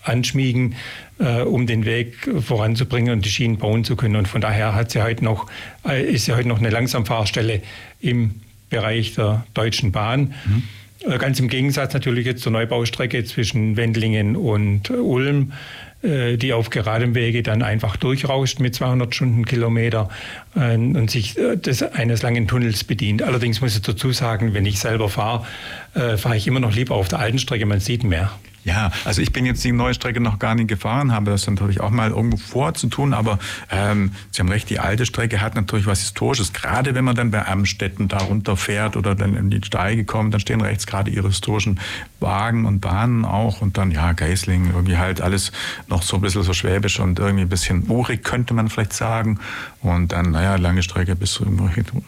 anschmiegen, äh, um den Weg voranzubringen und die Schienen bauen zu können. Und von daher hat sie heute noch, äh, ist sie heute noch eine Langsamfahrstelle im Bereich der Deutschen Bahn. Mhm. Äh, ganz im Gegensatz natürlich jetzt zur Neubaustrecke zwischen Wendlingen und Ulm, äh, die auf geradem Wege dann einfach durchrauscht mit 200 Stundenkilometer und sich des, eines langen Tunnels bedient. Allerdings muss ich dazu sagen, wenn ich selber fahre, fahre ich immer noch lieber auf der alten Strecke, man sieht mehr. Ja, also ich bin jetzt die neue Strecke noch gar nicht gefahren, habe das natürlich auch mal irgendwo vorzutun, aber ähm, Sie haben recht, die alte Strecke hat natürlich was Historisches. Gerade wenn man dann bei Amstetten da runterfährt oder dann in die Steige kommt, dann stehen rechts gerade ihre historischen Wagen und Bahnen auch und dann, ja, Geisling, irgendwie halt alles noch so ein bisschen so schwäbisch und irgendwie ein bisschen urig, könnte man vielleicht sagen. Und dann, naja, lange Strecke bis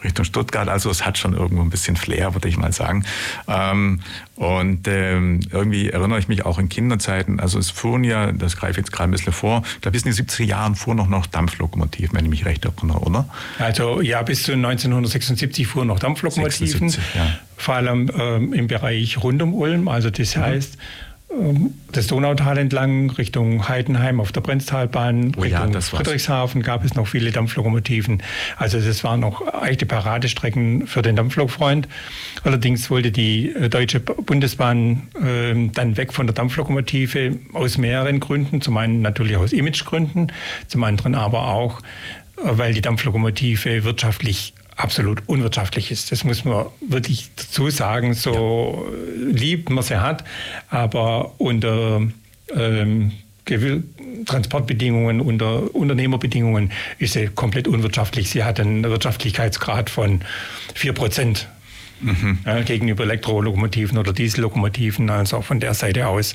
Richtung Stuttgart. Also es hat schon irgendwo ein bisschen Flair, würde ich mal sagen. Ähm, und ähm, irgendwie erinnere ich mich auch in Kinderzeiten, also es fuhren ja, das greife ich jetzt gerade ein bisschen vor, ich glaube bis in den 70er Jahren fuhren noch, noch Dampflokomotiven, wenn ich mich recht erinnere, oder? Also ja, bis zu 1976 fuhren noch Dampflokomotiven, 76, ja. vor allem ähm, im Bereich rund um Ulm. Also das mhm. heißt, das Donautal entlang Richtung Heidenheim auf der Brenztalbahn, oh Richtung ja, Friedrichshafen gab es noch viele Dampflokomotiven. Also das waren noch echte Paradestrecken für den Dampflokfreund. Allerdings wollte die äh, Deutsche Bundesbahn äh, dann weg von der Dampflokomotive aus mehreren Gründen. Zum einen natürlich aus Imagegründen, zum anderen aber auch, äh, weil die Dampflokomotive wirtschaftlich absolut unwirtschaftlich ist. Das muss man wirklich dazu sagen, so ja. lieb man sie hat, aber unter ähm, Transportbedingungen, unter Unternehmerbedingungen ist sie komplett unwirtschaftlich. Sie hat einen Wirtschaftlichkeitsgrad von 4 Prozent. Mhm. Ja, gegenüber Elektrolokomotiven oder Diesellokomotiven. Also von der Seite aus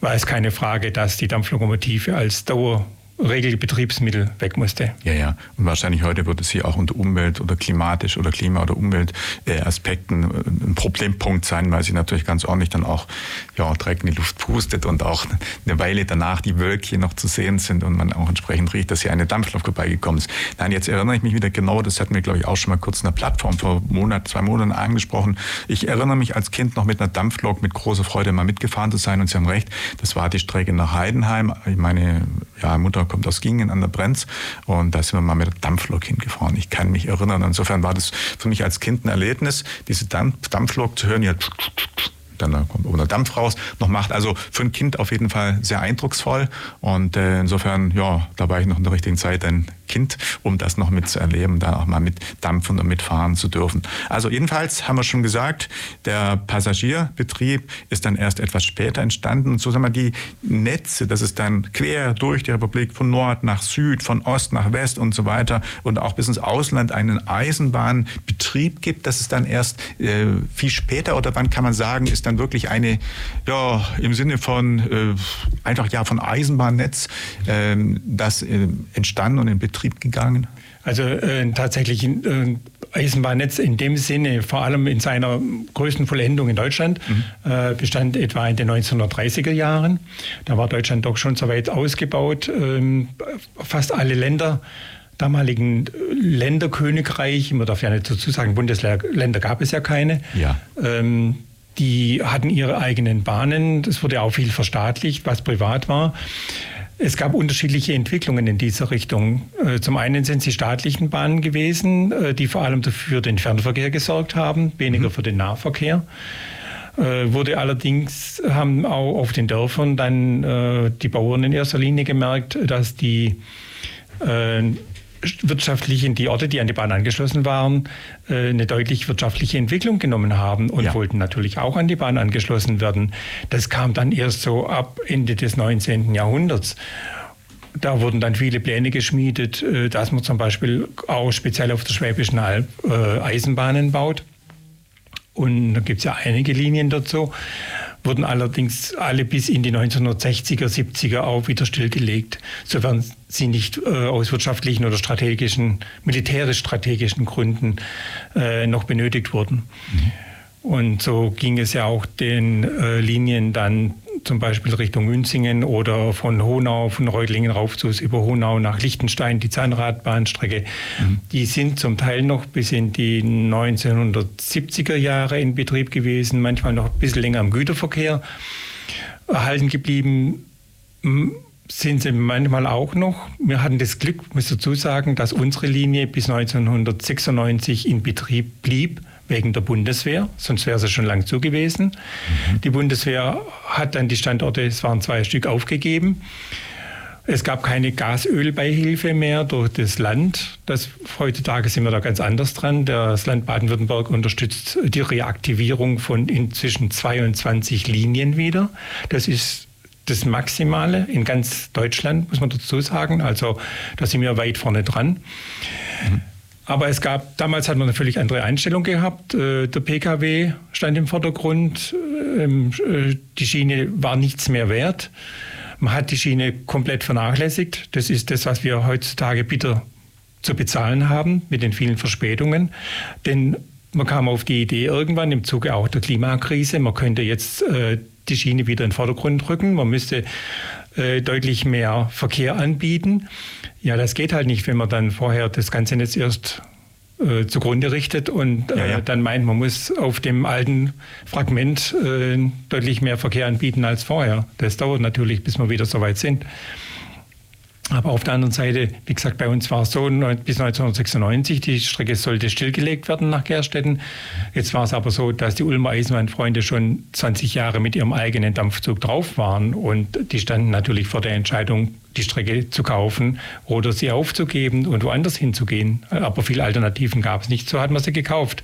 war es keine Frage, dass die Dampflokomotive als Dauer Regelbetriebsmittel weg musste. Ja, ja. Und wahrscheinlich heute würde es hier auch unter Umwelt- oder klimatisch oder Klima- oder Umweltaspekten äh, ein Problempunkt sein, weil sie natürlich ganz ordentlich dann auch ja, Dreck in die Luft pustet und auch eine Weile danach die Wölkchen noch zu sehen sind und man auch entsprechend riecht, dass hier eine Dampflok vorbeigekommen ist. Nein, jetzt erinnere ich mich wieder genau, das hatten wir, glaube ich, auch schon mal kurz in der Plattform vor Monat, zwei Monaten angesprochen. Ich erinnere mich als Kind noch mit einer Dampflok mit großer Freude mal mitgefahren zu sein und Sie haben recht, das war die Strecke nach Heidenheim. Meine ja, Mutter kommt aus Gingen an der Brenz und da sind wir mal mit der Dampflok hingefahren. Ich kann mich erinnern. Insofern war das für mich als Kind ein Erlebnis, diese Dampf Dampflok zu hören, ja, dann kommt oben der Dampf raus, noch macht. Also für ein Kind auf jeden Fall sehr eindrucksvoll. Und äh, insofern, ja, da war ich noch in der richtigen Zeit ein Kind, um das noch mitzuerleben, da auch mal mit dampfen und mitfahren zu dürfen. Also jedenfalls haben wir schon gesagt, der Passagierbetrieb ist dann erst etwas später entstanden. Und so sagen wir, die Netze, dass es dann quer durch die Republik von Nord nach Süd, von Ost nach West und so weiter und auch bis ins Ausland einen Eisenbahnbetrieb gibt, das ist dann erst äh, viel später oder wann kann man sagen, ist dann wirklich eine, ja, im Sinne von äh, einfach ja von Eisenbahnnetz, äh, das entstanden und in Betrieb Betrieb gegangen? Also äh, tatsächlich äh, Eisenbahnnetz in dem Sinne, vor allem in seiner größten Vollendung in Deutschland, mhm. äh, bestand etwa in den 1930er Jahren. Da war Deutschland doch schon so weit ausgebaut. Ähm, fast alle Länder damaligen Länderkönigreich, man darf ja nicht dazu sagen, Bundesländer gab es ja keine. Ja. Ähm, die hatten ihre eigenen Bahnen. Es wurde auch viel verstaatlicht, was privat war. Es gab unterschiedliche Entwicklungen in dieser Richtung. Äh, zum einen sind sie staatlichen Bahnen gewesen, äh, die vor allem für den Fernverkehr gesorgt haben, weniger mhm. für den Nahverkehr. Äh, wurde allerdings, haben auch auf den Dörfern dann die Bauern in erster Linie gemerkt, dass die wirtschaftlichen, die Orte, die an die Bahn angeschlossen waren, äh, eine deutlich wirtschaftliche Entwicklung genommen haben und ja. wollten natürlich auch an die Bahn angeschlossen werden. Das kam dann erst so ab Ende des 19. Jahrhunderts. Da wurden dann viele Pläne geschmiedet, äh, dass man zum Beispiel auch speziell auf der Schwäbischen Alb äh, Eisenbahnen baut. Und da gibt es ja einige Linien dazu wurden allerdings alle bis in die 1960er, 70er auch wieder stillgelegt, sofern sie nicht äh, aus wirtschaftlichen oder strategischen, militärisch-strategischen Gründen äh, noch benötigt wurden. Mhm. Und so ging es ja auch den äh, Linien dann zum Beispiel Richtung Münzingen oder von Honau, von Reutlingen rauf zu über Honau nach Liechtenstein, die Zahnradbahnstrecke. Mhm. Die sind zum Teil noch bis in die 1970er Jahre in Betrieb gewesen, manchmal noch ein bisschen länger im Güterverkehr erhalten geblieben. sind sie manchmal auch noch. Wir hatten das Glück, muss dazu sagen, dass unsere Linie bis 1996 in Betrieb blieb wegen der Bundeswehr, sonst wäre sie schon lang zu gewesen. Mhm. Die Bundeswehr hat dann die Standorte, es waren zwei Stück, aufgegeben. Es gab keine Gasölbeihilfe mehr durch das Land. Das, heutzutage sind wir da ganz anders dran. Das Land Baden-Württemberg unterstützt die Reaktivierung von inzwischen 22 Linien wieder. Das ist das Maximale in ganz Deutschland, muss man dazu sagen. Also da sind wir weit vorne dran. Mhm. Aber es gab, damals hat man eine völlig andere Einstellung gehabt. Äh, der Pkw stand im Vordergrund. Ähm, äh, die Schiene war nichts mehr wert. Man hat die Schiene komplett vernachlässigt. Das ist das, was wir heutzutage bitter zu bezahlen haben mit den vielen Verspätungen. Denn man kam auf die Idee irgendwann im Zuge auch der Klimakrise, man könnte jetzt äh, die Schiene wieder in den Vordergrund rücken. Man müsste äh, deutlich mehr Verkehr anbieten. Ja, das geht halt nicht, wenn man dann vorher das ganze Netz erst äh, zugrunde richtet und äh, ja, ja. dann meint, man muss auf dem alten Fragment äh, deutlich mehr Verkehr anbieten als vorher. Das dauert natürlich, bis wir wieder so weit sind. Aber auf der anderen Seite, wie gesagt, bei uns war es so, bis 1996, die Strecke sollte stillgelegt werden nach Gerstetten. Jetzt war es aber so, dass die Ulmer Eisenbahnfreunde schon 20 Jahre mit ihrem eigenen Dampfzug drauf waren und die standen natürlich vor der Entscheidung, die Strecke zu kaufen oder sie aufzugeben und woanders hinzugehen. Aber viele Alternativen gab es nicht, so hat man sie gekauft.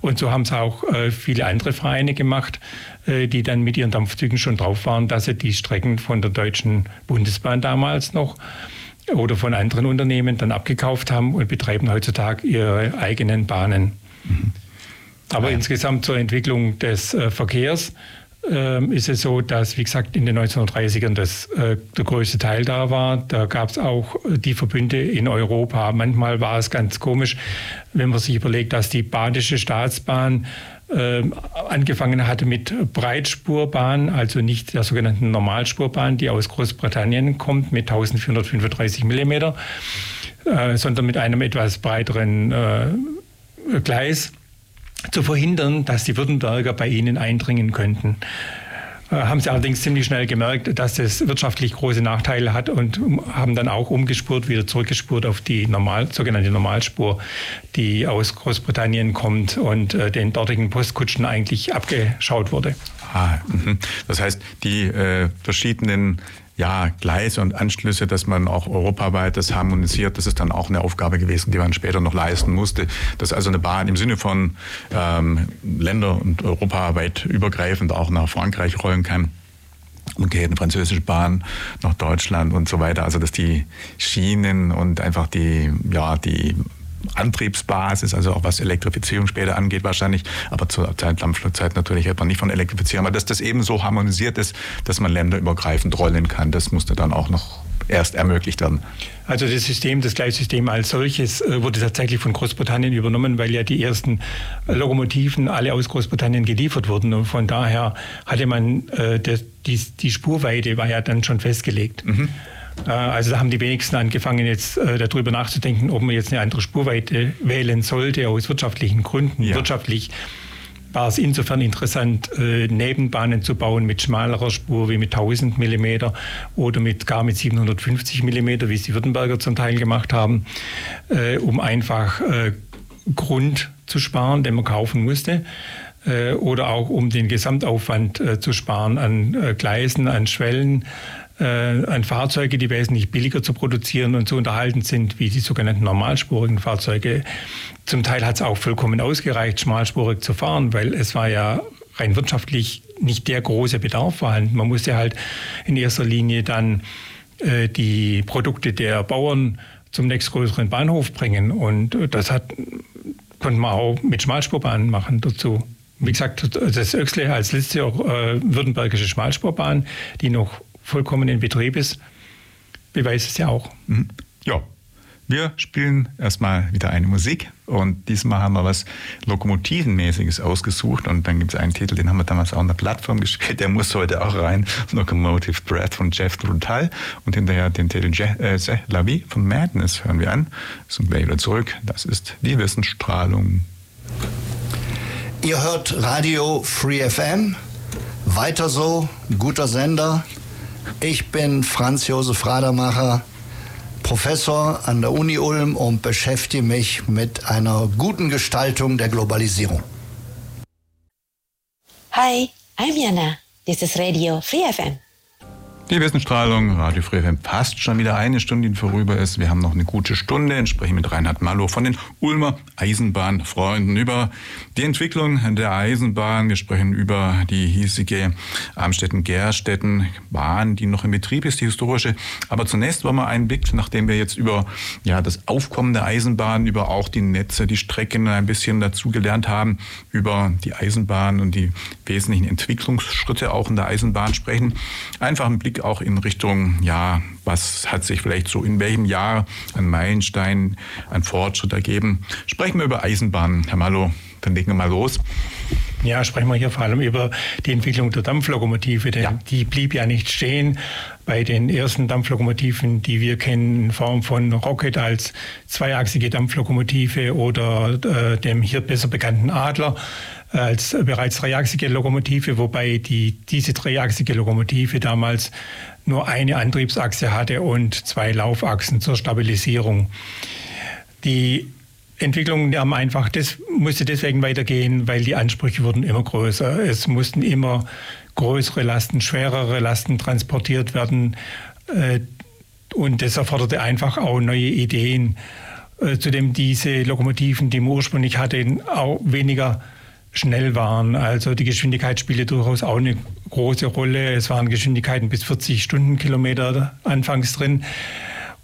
Und so haben es auch äh, viele andere Vereine gemacht, äh, die dann mit ihren Dampfzügen schon drauf waren, dass sie die Strecken von der Deutschen Bundesbahn damals noch oder von anderen Unternehmen dann abgekauft haben und betreiben heutzutage ihre eigenen Bahnen. Mhm. Aber ja. insgesamt zur Entwicklung des äh, Verkehrs ähm, ist es so, dass, wie gesagt, in den 1930ern das, äh, der größte Teil da war. Da gab es auch äh, die Verbünde in Europa. Manchmal war es ganz komisch, wenn man sich überlegt, dass die badische Staatsbahn äh, angefangen hatte mit Breitspurbahn, also nicht der sogenannten Normalspurbahn, die aus Großbritannien kommt mit 1435 Millimeter, äh, sondern mit einem etwas breiteren äh, Gleis zu verhindern, dass die Württemberger bei ihnen eindringen könnten. Äh, haben sie allerdings ziemlich schnell gemerkt, dass es wirtschaftlich große Nachteile hat und haben dann auch umgespurt, wieder zurückgespurt auf die Normal, sogenannte Normalspur, die aus Großbritannien kommt und äh, den dortigen Postkutschen eigentlich abgeschaut wurde. Ah, mhm. das heißt, die äh, verschiedenen ja, Gleise und Anschlüsse, dass man auch europaweit das harmonisiert, das ist dann auch eine Aufgabe gewesen, die man später noch leisten musste. Dass also eine Bahn im Sinne von ähm, Länder- und europaweit übergreifend auch nach Frankreich rollen kann umgekehrt eine französische Bahn nach Deutschland und so weiter. Also dass die Schienen und einfach die, ja, die Antriebsbasis, also auch was Elektrifizierung später angeht wahrscheinlich, aber zur Zeit Dampflokzeit natürlich hätte man nicht von Elektrifizieren, aber dass das eben so harmonisiert ist, dass man länderübergreifend rollen kann, das musste dann auch noch erst ermöglicht werden. Also das System, das Gleissystem als solches äh, wurde tatsächlich von Großbritannien übernommen, weil ja die ersten Lokomotiven alle aus Großbritannien geliefert wurden. Und von daher hatte man, äh, die, die Spurweite war ja dann schon festgelegt. Mhm. Äh, also da haben die wenigsten angefangen, jetzt äh, darüber nachzudenken, ob man jetzt eine andere Spurweite wählen sollte aus wirtschaftlichen Gründen. Ja. Wirtschaftlich war es insofern interessant, äh, Nebenbahnen zu bauen mit schmalerer Spur wie mit 1000 mm oder mit gar mit 750 mm, wie es die Württemberger zum Teil gemacht haben, um einfach Grund zu sparen, den man kaufen musste oder auch um den Gesamtaufwand zu sparen an Gleisen, an Schwellen, äh, an Fahrzeuge, die wesentlich billiger zu produzieren und zu unterhalten sind wie die sogenannten normalspurigen Fahrzeuge. Zum Teil hat es auch vollkommen ausgereicht, schmalspurig zu fahren, weil es war ja rein wirtschaftlich nicht der große Bedarf vorhanden. Man musste halt in erster Linie dann äh, die Produkte der Bauern zum nächstgrößeren Bahnhof bringen. Und das hat, konnte man auch mit Schmalspurbahnen machen dazu. Wie gesagt, das Öxle als letzte äh, württembergische Schmalspurbahn, die noch vollkommen in Betrieb ist, beweist es ja auch. Mhm. Ja, wir spielen erstmal wieder eine Musik und diesmal haben wir was Lokomotivenmäßiges ausgesucht und dann gibt es einen Titel, den haben wir damals auch on der Plattform gespielt, der muss heute auch rein, Locomotive Breath von Jeff Brutal und hinterher den Titel Je äh, La Vie von Madness hören wir an. Sind wir wieder zurück, das ist die Wissensstrahlung. Ihr hört Radio Free FM, weiter so, guter Sender, Ich bin Franz Josef Radermacher, Professor an der Uni Ulm und beschäftige mich mit einer guten Gestaltung der Globalisierung. Hi, I'm Jana. This is Radio Free FM. Die Wissensstrahlung, Radio Free FM, fast schon wieder eine Stunde, die vorüber ist. Wir haben noch eine gute Stunde, entsprechen mit Reinhard Mallow von den Ulmer Eisenbahnfreunden über die Entwicklung der Eisenbahn. Wir sprechen über die hiesige Amstetten-Gerstetten-Bahn, die noch in Betrieb ist, die historische. Aber zunächst wollen wir einen Blick, nachdem wir jetzt über ja, das Aufkommen der Eisenbahn, über auch die Netze, die Strecken ein bisschen dazugelernt haben, über die Eisenbahn und die wesentlichen Entwicklungsschritte auch in der Eisenbahn sprechen. Einfach einen Blick auch in Richtung, ja, was hat sich vielleicht so in welchem Jahr an Meilenstein, an Fortschritt ergeben. Sprechen wir über Eisenbahnen. Herr Mallow, dann legen wir mal los. Ja, sprechen wir hier vor allem über die Entwicklung der Dampflokomotive, denn ja. die blieb ja nicht stehen. Bei den ersten Dampflokomotiven, die wir kennen, in Form von Rocket als zweiachsige Dampflokomotive oder äh, dem hier besser bekannten Adler, als bereits dreiachsige Lokomotive, wobei die, diese dreiachsige Lokomotive damals nur eine Antriebsachse hatte und zwei Laufachsen zur Stabilisierung. Die Entwicklung haben einfach, das musste deswegen weitergehen, weil die Ansprüche wurden immer größer. Es mussten immer größere Lasten, schwerere Lasten transportiert werden. Äh, und das erforderte einfach auch neue Ideen. Äh, zudem diese Lokomotiven, die man ursprünglich hatten, auch weniger schnell waren. Also die Geschwindigkeit spielte durchaus auch eine große Rolle. Es waren Geschwindigkeiten bis 40 Stundenkilometer anfangs drin.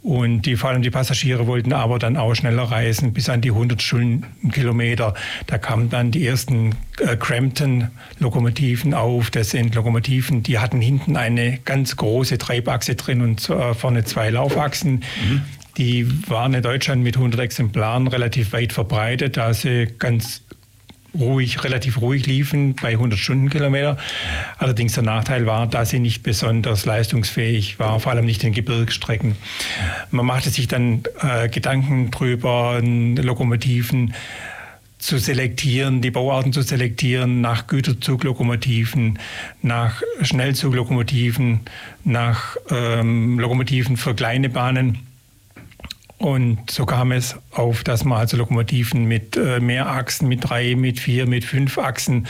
Und die, vor allem die Passagiere wollten aber dann auch schneller reisen, bis an die 100 Stundenkilometer. Da kamen dann die ersten äh, Crampton-Lokomotiven auf. Das sind Lokomotiven, die hatten hinten eine ganz große Treibachse drin und äh, vorne zwei Laufachsen. Mhm. Die waren in Deutschland mit 100 Exemplaren relativ weit verbreitet, da sie ganz ruhig, relativ ruhig liefen bei 100 Stundenkilometer. Allerdings der Nachteil war, dass sie nicht besonders leistungsfähig war, vor allem nicht in Gebirgsstrecken. Man machte sich dann äh, Gedanken drüber, Lokomotiven zu selektieren, die Bauarten zu selektieren nach Güterzuglokomotiven, nach Schnellzuglokomotiven, nach ähm, Lokomotiven für kleine Bahnen. Und so kam es auf, dass man also Lokomotiven mit äh, mehr Achsen, mit drei, mit vier, mit fünf Achsen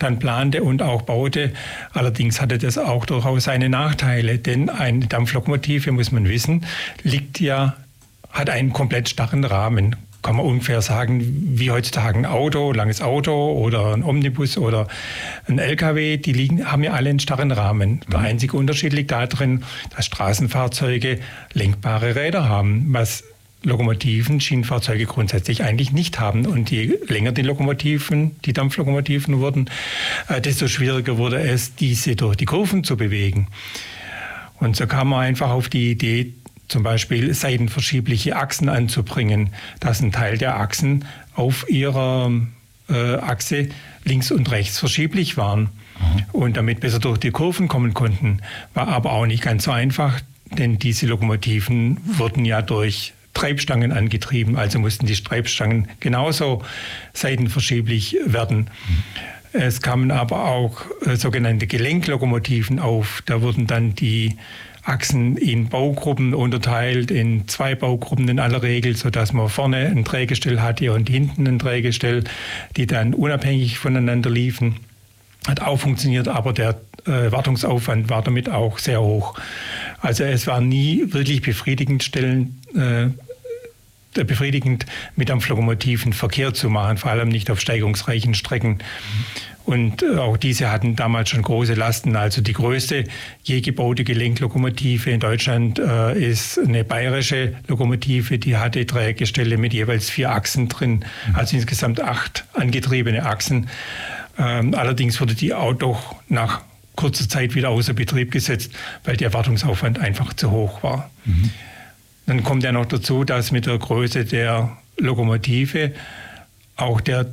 dann plante und auch baute. Allerdings hatte das auch durchaus seine Nachteile, denn eine Dampflokomotive, muss man wissen, liegt ja, hat einen komplett starren Rahmen kann man ungefähr sagen, wie heutzutage ein Auto, ein langes Auto oder ein Omnibus oder ein LKW, die liegen, haben ja alle einen starren Rahmen. Der mhm. einzige Unterschied liegt darin, dass Straßenfahrzeuge lenkbare Räder haben, was Lokomotiven, Schienenfahrzeuge grundsätzlich eigentlich nicht haben. Und je länger die Lokomotiven, die Dampflokomotiven wurden, äh, desto schwieriger wurde es, diese durch die Kurven zu bewegen. Und so kam man einfach auf die Idee, zum Beispiel seitenverschiebliche Achsen anzubringen, dass ein Teil der Achsen auf ihrer äh, Achse links und rechts verschieblich waren mhm. und damit besser durch die Kurven kommen konnten. War aber auch nicht ganz so einfach, denn diese Lokomotiven wurden ja durch Treibstangen angetrieben, also mussten die Treibstangen genauso seitenverschieblich werden. Es kamen aber auch äh, sogenannte Gelenklokomotiven auf. Da wurden dann die Achsen in Baugruppen unterteilt, in zwei Baugruppen in aller Regel, sodass man vorne ein Drehgestell hatte und hinten ein Drehgestell, die dann unabhängig voneinander liefen. Hat auch funktioniert, aber der äh, Wartungsaufwand war damit auch sehr hoch. Also es war nie wirklich befriedigend, Stellen, äh, befriedigend mit Dampflokomotiven Verkehr zu machen, vor allem nicht auf steigungsreichen Strecken. Und äh, auch diese hatten damals schon große Lasten. Also die größte je gebaute Gelenklokomotive in Deutschland äh, ist eine bayerische Lokomotive, die hatte Drehgestelle mit jeweils vier Achsen drin, also insgesamt acht angetriebene Achsen. Ähm, allerdings wurde die auch doch nach kurzer Zeit wieder außer Betrieb gesetzt, weil der Wartungsaufwand einfach zu hoch war. Mhm. Dann kommt ja noch dazu, dass mit der Größe der Lokomotive auch der,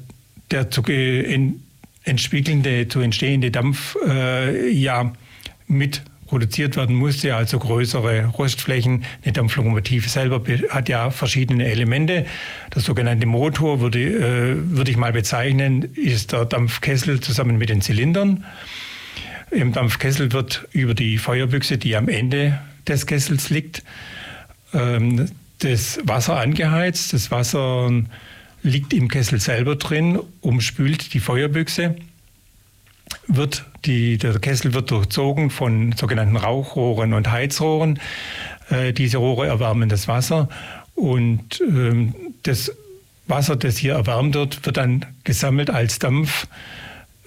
der zu entspiegelnde, zu entstehende Dampf äh, ja mit produziert werden musste, also größere Rostflächen. Eine Dampflokomotive selber hat ja verschiedene Elemente. Der sogenannte Motor würde, äh, würde ich mal bezeichnen, ist der Dampfkessel zusammen mit den Zylindern. Im Dampfkessel wird über die Feuerbüchse, die am Ende des Kessels liegt, ähm, das Wasser angeheizt. Das Wasser liegt im Kessel selber drin, umspült die Feuerbüchse, wird die, der Kessel wird durchzogen von sogenannten Rauchrohren und Heizrohren. Äh, diese Rohre erwärmen das Wasser und ähm, das Wasser, das hier erwärmt wird, wird dann gesammelt als Dampf.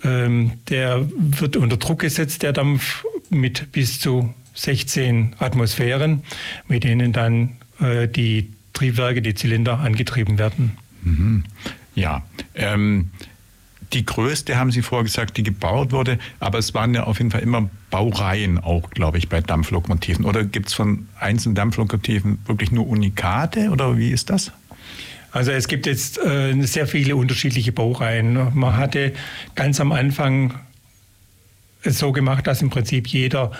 Ähm, der wird unter Druck gesetzt, der Dampf, mit bis zu 16 Atmosphären, mit denen dann äh, die Triebwerke, die Zylinder angetrieben werden. Mhm. Ja, ähm, die größte haben Sie vorher gesagt, die gebaut wurde, aber es waren ja auf jeden Fall immer Baureihen auch, glaube ich, bei Dampflokomotiven. Oder gibt es von einzelnen Dampflokomotiven wirklich nur Unikate oder wie ist das? Also es gibt jetzt äh, sehr viele unterschiedliche Baureihen. Man hatte ganz am Anfang es so gemacht, dass im Prinzip jeder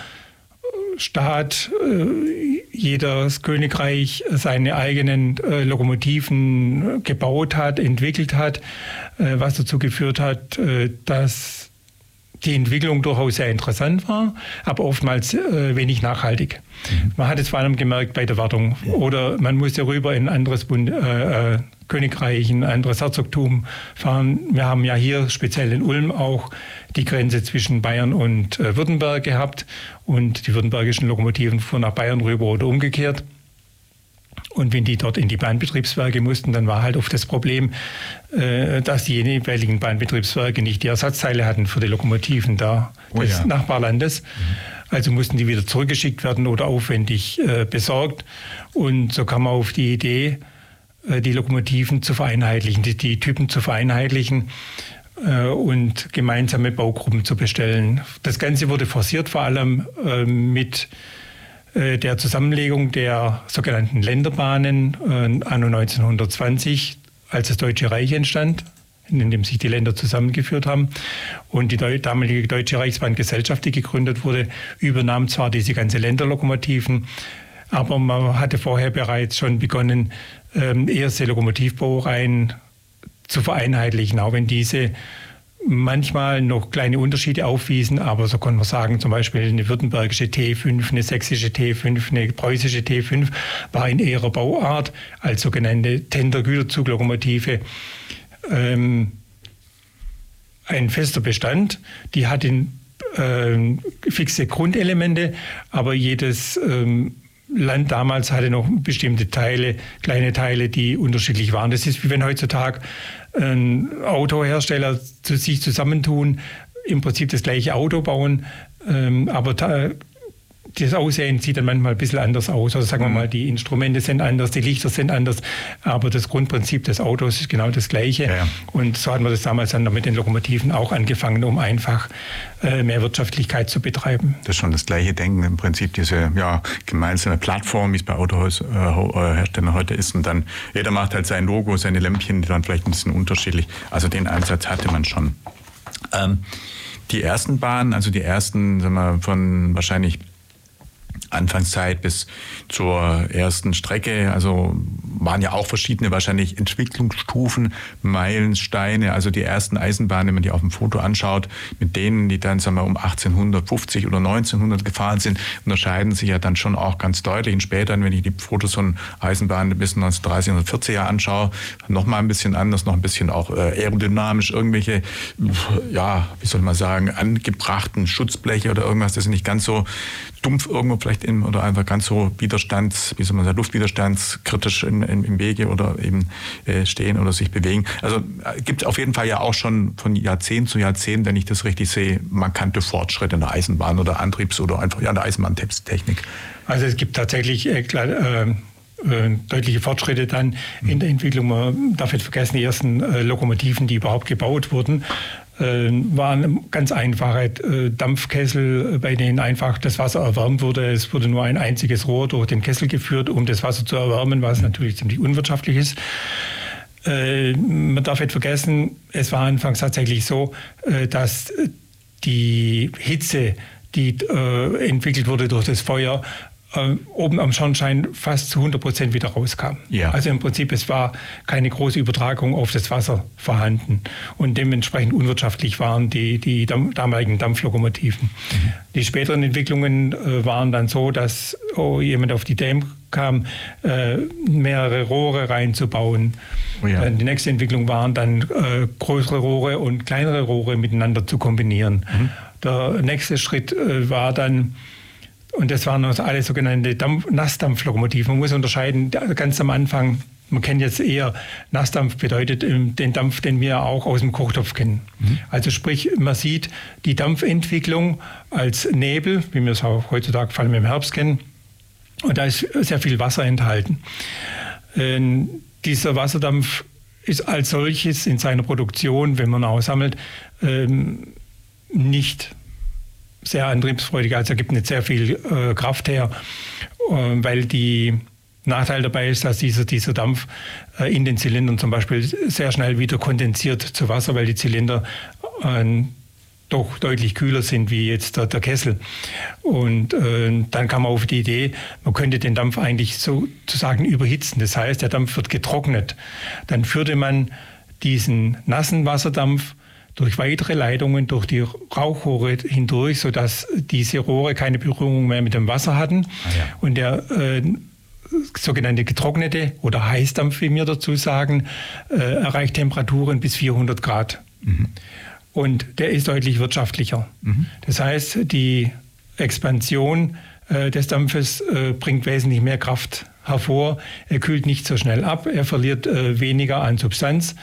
Staat, äh, jedes Königreich seine eigenen äh, Lokomotiven gebaut hat, entwickelt hat, äh, was dazu geführt hat, dass die Entwicklung durchaus sehr interessant war, aber oftmals wenig nachhaltig. Mhm. Man hat es vor allem gemerkt bei der Wartung. Oder man musste rüber in ein anderes Bund, äh, Königreich, ein anderes Herzogtum fahren. Wir haben ja hier speziell in Ulm auch die Grenze zwischen Bayern und äh, Württemberg gehabt und die württembergischen Lokomotiven fuhren nach Bayern rüber oder umgekehrt. Und wenn die dort in die Bahnbetriebswerke mussten, dann war halt oft das Problem, äh, dass die jeweiligen Bahnbetriebswerke nicht die Ersatzteile hatten für die Lokomotiven da oh des ja. Nachbarlandes. Mhm. Also mussten die wieder zurückgeschickt werden oder aufwendig äh, besorgt. Und so kam man auf die Idee, die Lokomotiven zu vereinheitlichen, die, die Typen zu vereinheitlichen äh, und gemeinsame Baugruppen zu bestellen. Das Ganze wurde forciert vor allem äh, mit der Zusammenlegung der sogenannten Länderbahnen anno 1920, als das Deutsche Reich entstand, in dem sich die Länder zusammengeführt haben. Und die damalige Deutsche Reichsbahngesellschaft, die gegründet wurde, übernahm zwar diese ganze Länderlokomotiven, aber man hatte vorher bereits schon begonnen, ähm, erste Lokomotivbaureihen zu vereinheitlichen, auch wenn diese manchmal noch kleine Unterschiede aufwiesen, aber so kann man sagen, zum Beispiel eine württembergische T5, eine sächsische T5, eine preußische T5 war in ihrer Bauart als sogenannte Tender-Güterzuglokomotive ähm, ein fester Bestand. Die hat in, äh, fixe Grundelemente, aber jedes ähm, Land damals hatte noch bestimmte Teile, kleine Teile, die unterschiedlich waren. Das ist wie wenn heutzutage ein Autohersteller zu sich zusammentun, im Prinzip das gleiche Auto bauen, ähm, aber das Aussehen sieht dann manchmal ein bisschen anders aus. Also sagen wir mhm. mal, die Instrumente sind anders, die Lichter sind anders, aber das Grundprinzip des Autos ist genau das gleiche. Ja, ja. Und so hat man das damals dann mit den Lokomotiven auch angefangen, um einfach äh, mehr Wirtschaftlichkeit zu betreiben. Das ist schon das gleiche Denken, im Prinzip diese ja, gemeinsame Plattform, wie es bei Autoherstellern heute ist. Und dann jeder macht halt sein Logo, seine Lämpchen, die dann vielleicht ein bisschen unterschiedlich. Also den Ansatz hatte man schon. Ähm, die ersten Bahnen, also die ersten, sagen wir, von wahrscheinlich Anfangszeit bis zur ersten Strecke. Also waren ja auch verschiedene wahrscheinlich Entwicklungsstufen, Meilensteine. Also die ersten Eisenbahnen, wenn man die auf dem Foto anschaut, mit denen, die dann sagen wir, um 1850 oder 1900 gefahren sind, unterscheiden sich ja dann schon auch ganz deutlich. Und später, wenn ich die Fotos von Eisenbahnen bis 1930, 1940er anschaue, noch mal ein bisschen anders, noch ein bisschen auch äh, aerodynamisch, irgendwelche, ja, wie soll man sagen, angebrachten Schutzbleche oder irgendwas, das nicht ganz so dumpf irgendwo vielleicht in, oder einfach ganz so widerstands, wie soll man sagen, luftwiderstandskritisch in, in, im Wege oder eben äh, stehen oder sich bewegen. Also äh, gibt es auf jeden Fall ja auch schon von Jahrzehnt zu Jahrzehnt, wenn ich das richtig sehe, markante Fortschritte in der Eisenbahn oder Antriebs- oder einfach ja, in der Eisenbahntechnik. Also es gibt tatsächlich äh, klar, äh, äh, deutliche Fortschritte dann in der Entwicklung. Man darf nicht vergessen, die ersten äh, Lokomotiven, die überhaupt gebaut wurden, waren ganz einfache äh, Dampfkessel, bei denen einfach das Wasser erwärmt wurde. Es wurde nur ein einziges Rohr durch den Kessel geführt, um das Wasser zu erwärmen, was natürlich ziemlich unwirtschaftlich ist. Äh, man darf nicht vergessen, es war anfangs tatsächlich so, dass die Hitze, die entwickelt wurde durch das Feuer, äh, oben am Schornstein fast zu 100 Prozent wieder rauskam. Ja. Also im Prinzip, es war keine große Übertragung auf das Wasser vorhanden. Und dementsprechend unwirtschaftlich waren die, die dam damaligen Dampflokomotiven. Mhm. Die späteren Entwicklungen äh, waren dann so, dass oh, jemand auf die Idee kam, äh, mehrere Rohre reinzubauen. Oh ja. Die nächste Entwicklung waren dann äh, größere Rohre und kleinere Rohre miteinander zu kombinieren. Mhm. Der nächste Schritt äh, war dann, und das waren also alle sogenannte Dampf Nassdampflokomotiven. Man muss unterscheiden, ganz am Anfang, man kennt jetzt eher, Nassdampf bedeutet ähm, den Dampf, den wir auch aus dem Kochtopf kennen. Mhm. Also sprich, man sieht die Dampfentwicklung als Nebel, wie wir es auch heutzutage vor allem im Herbst kennen. Und da ist sehr viel Wasser enthalten. Ähm, dieser Wasserdampf ist als solches in seiner Produktion, wenn man auch sammelt, ähm, nicht sehr antriebsfreudig, also gibt nicht sehr viel äh, Kraft her, äh, weil die Nachteil dabei ist, dass dieser, dieser Dampf äh, in den Zylindern zum Beispiel sehr schnell wieder kondensiert zu Wasser, weil die Zylinder äh, doch deutlich kühler sind wie jetzt der, der Kessel. Und äh, dann kam man auf die Idee, man könnte den Dampf eigentlich sozusagen überhitzen. Das heißt, der Dampf wird getrocknet. Dann führte man diesen nassen Wasserdampf durch weitere Leitungen durch die Rauchrohre hindurch, sodass diese Rohre keine Berührung mehr mit dem Wasser hatten. Ah, ja. Und der äh, sogenannte getrocknete oder Heißdampf, wie wir dazu sagen, äh, erreicht Temperaturen bis 400 Grad. Mhm. Und der ist deutlich wirtschaftlicher. Mhm. Das heißt, die Expansion äh, des Dampfes äh, bringt wesentlich mehr Kraft hervor. Er kühlt nicht so schnell ab, er verliert äh, weniger an Substanz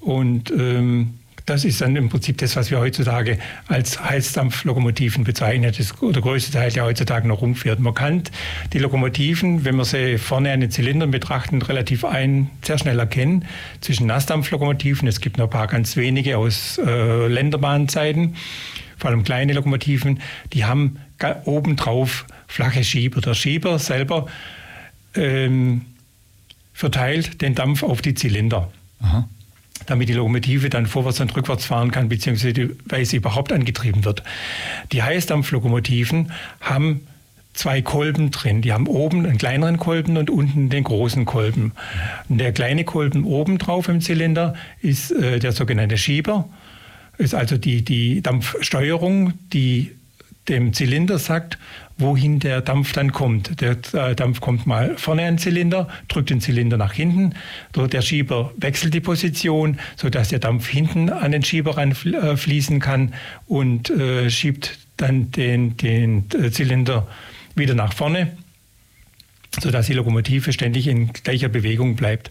und ähm, das ist dann im Prinzip das, was wir heutzutage als Heißdampflokomotiven bezeichnen. Das der größte Teil, der heutzutage noch rumfährt. Man kann die Lokomotiven, wenn man sie vorne an den Zylindern betrachtet, relativ ein, sehr schnell erkennen zwischen Nassdampflokomotiven. Es gibt noch ein paar ganz wenige aus äh, Länderbahnzeiten, vor allem kleine Lokomotiven, die haben obendrauf flache Schieber. Der Schieber selber ähm, verteilt den Dampf auf die Zylinder. Aha damit die Lokomotive dann vorwärts und rückwärts fahren kann, beziehungsweise überhaupt angetrieben wird. Die Heißdampflokomotiven haben zwei Kolben drin. Die haben oben einen kleineren Kolben und unten den großen Kolben. Und der kleine Kolben oben drauf im Zylinder ist äh, der sogenannte Schieber, ist also die, die Dampfsteuerung, die dem Zylinder sagt, wohin der Dampf dann kommt. Der äh, Dampf kommt mal vorne an den Zylinder, drückt den Zylinder nach hinten. Der Schieber wechselt die Position, sodass der Dampf hinten an den Schieber ranfließen äh, kann und äh, schiebt dann den, den Zylinder wieder nach vorne, sodass die Lokomotive ständig in gleicher Bewegung bleibt.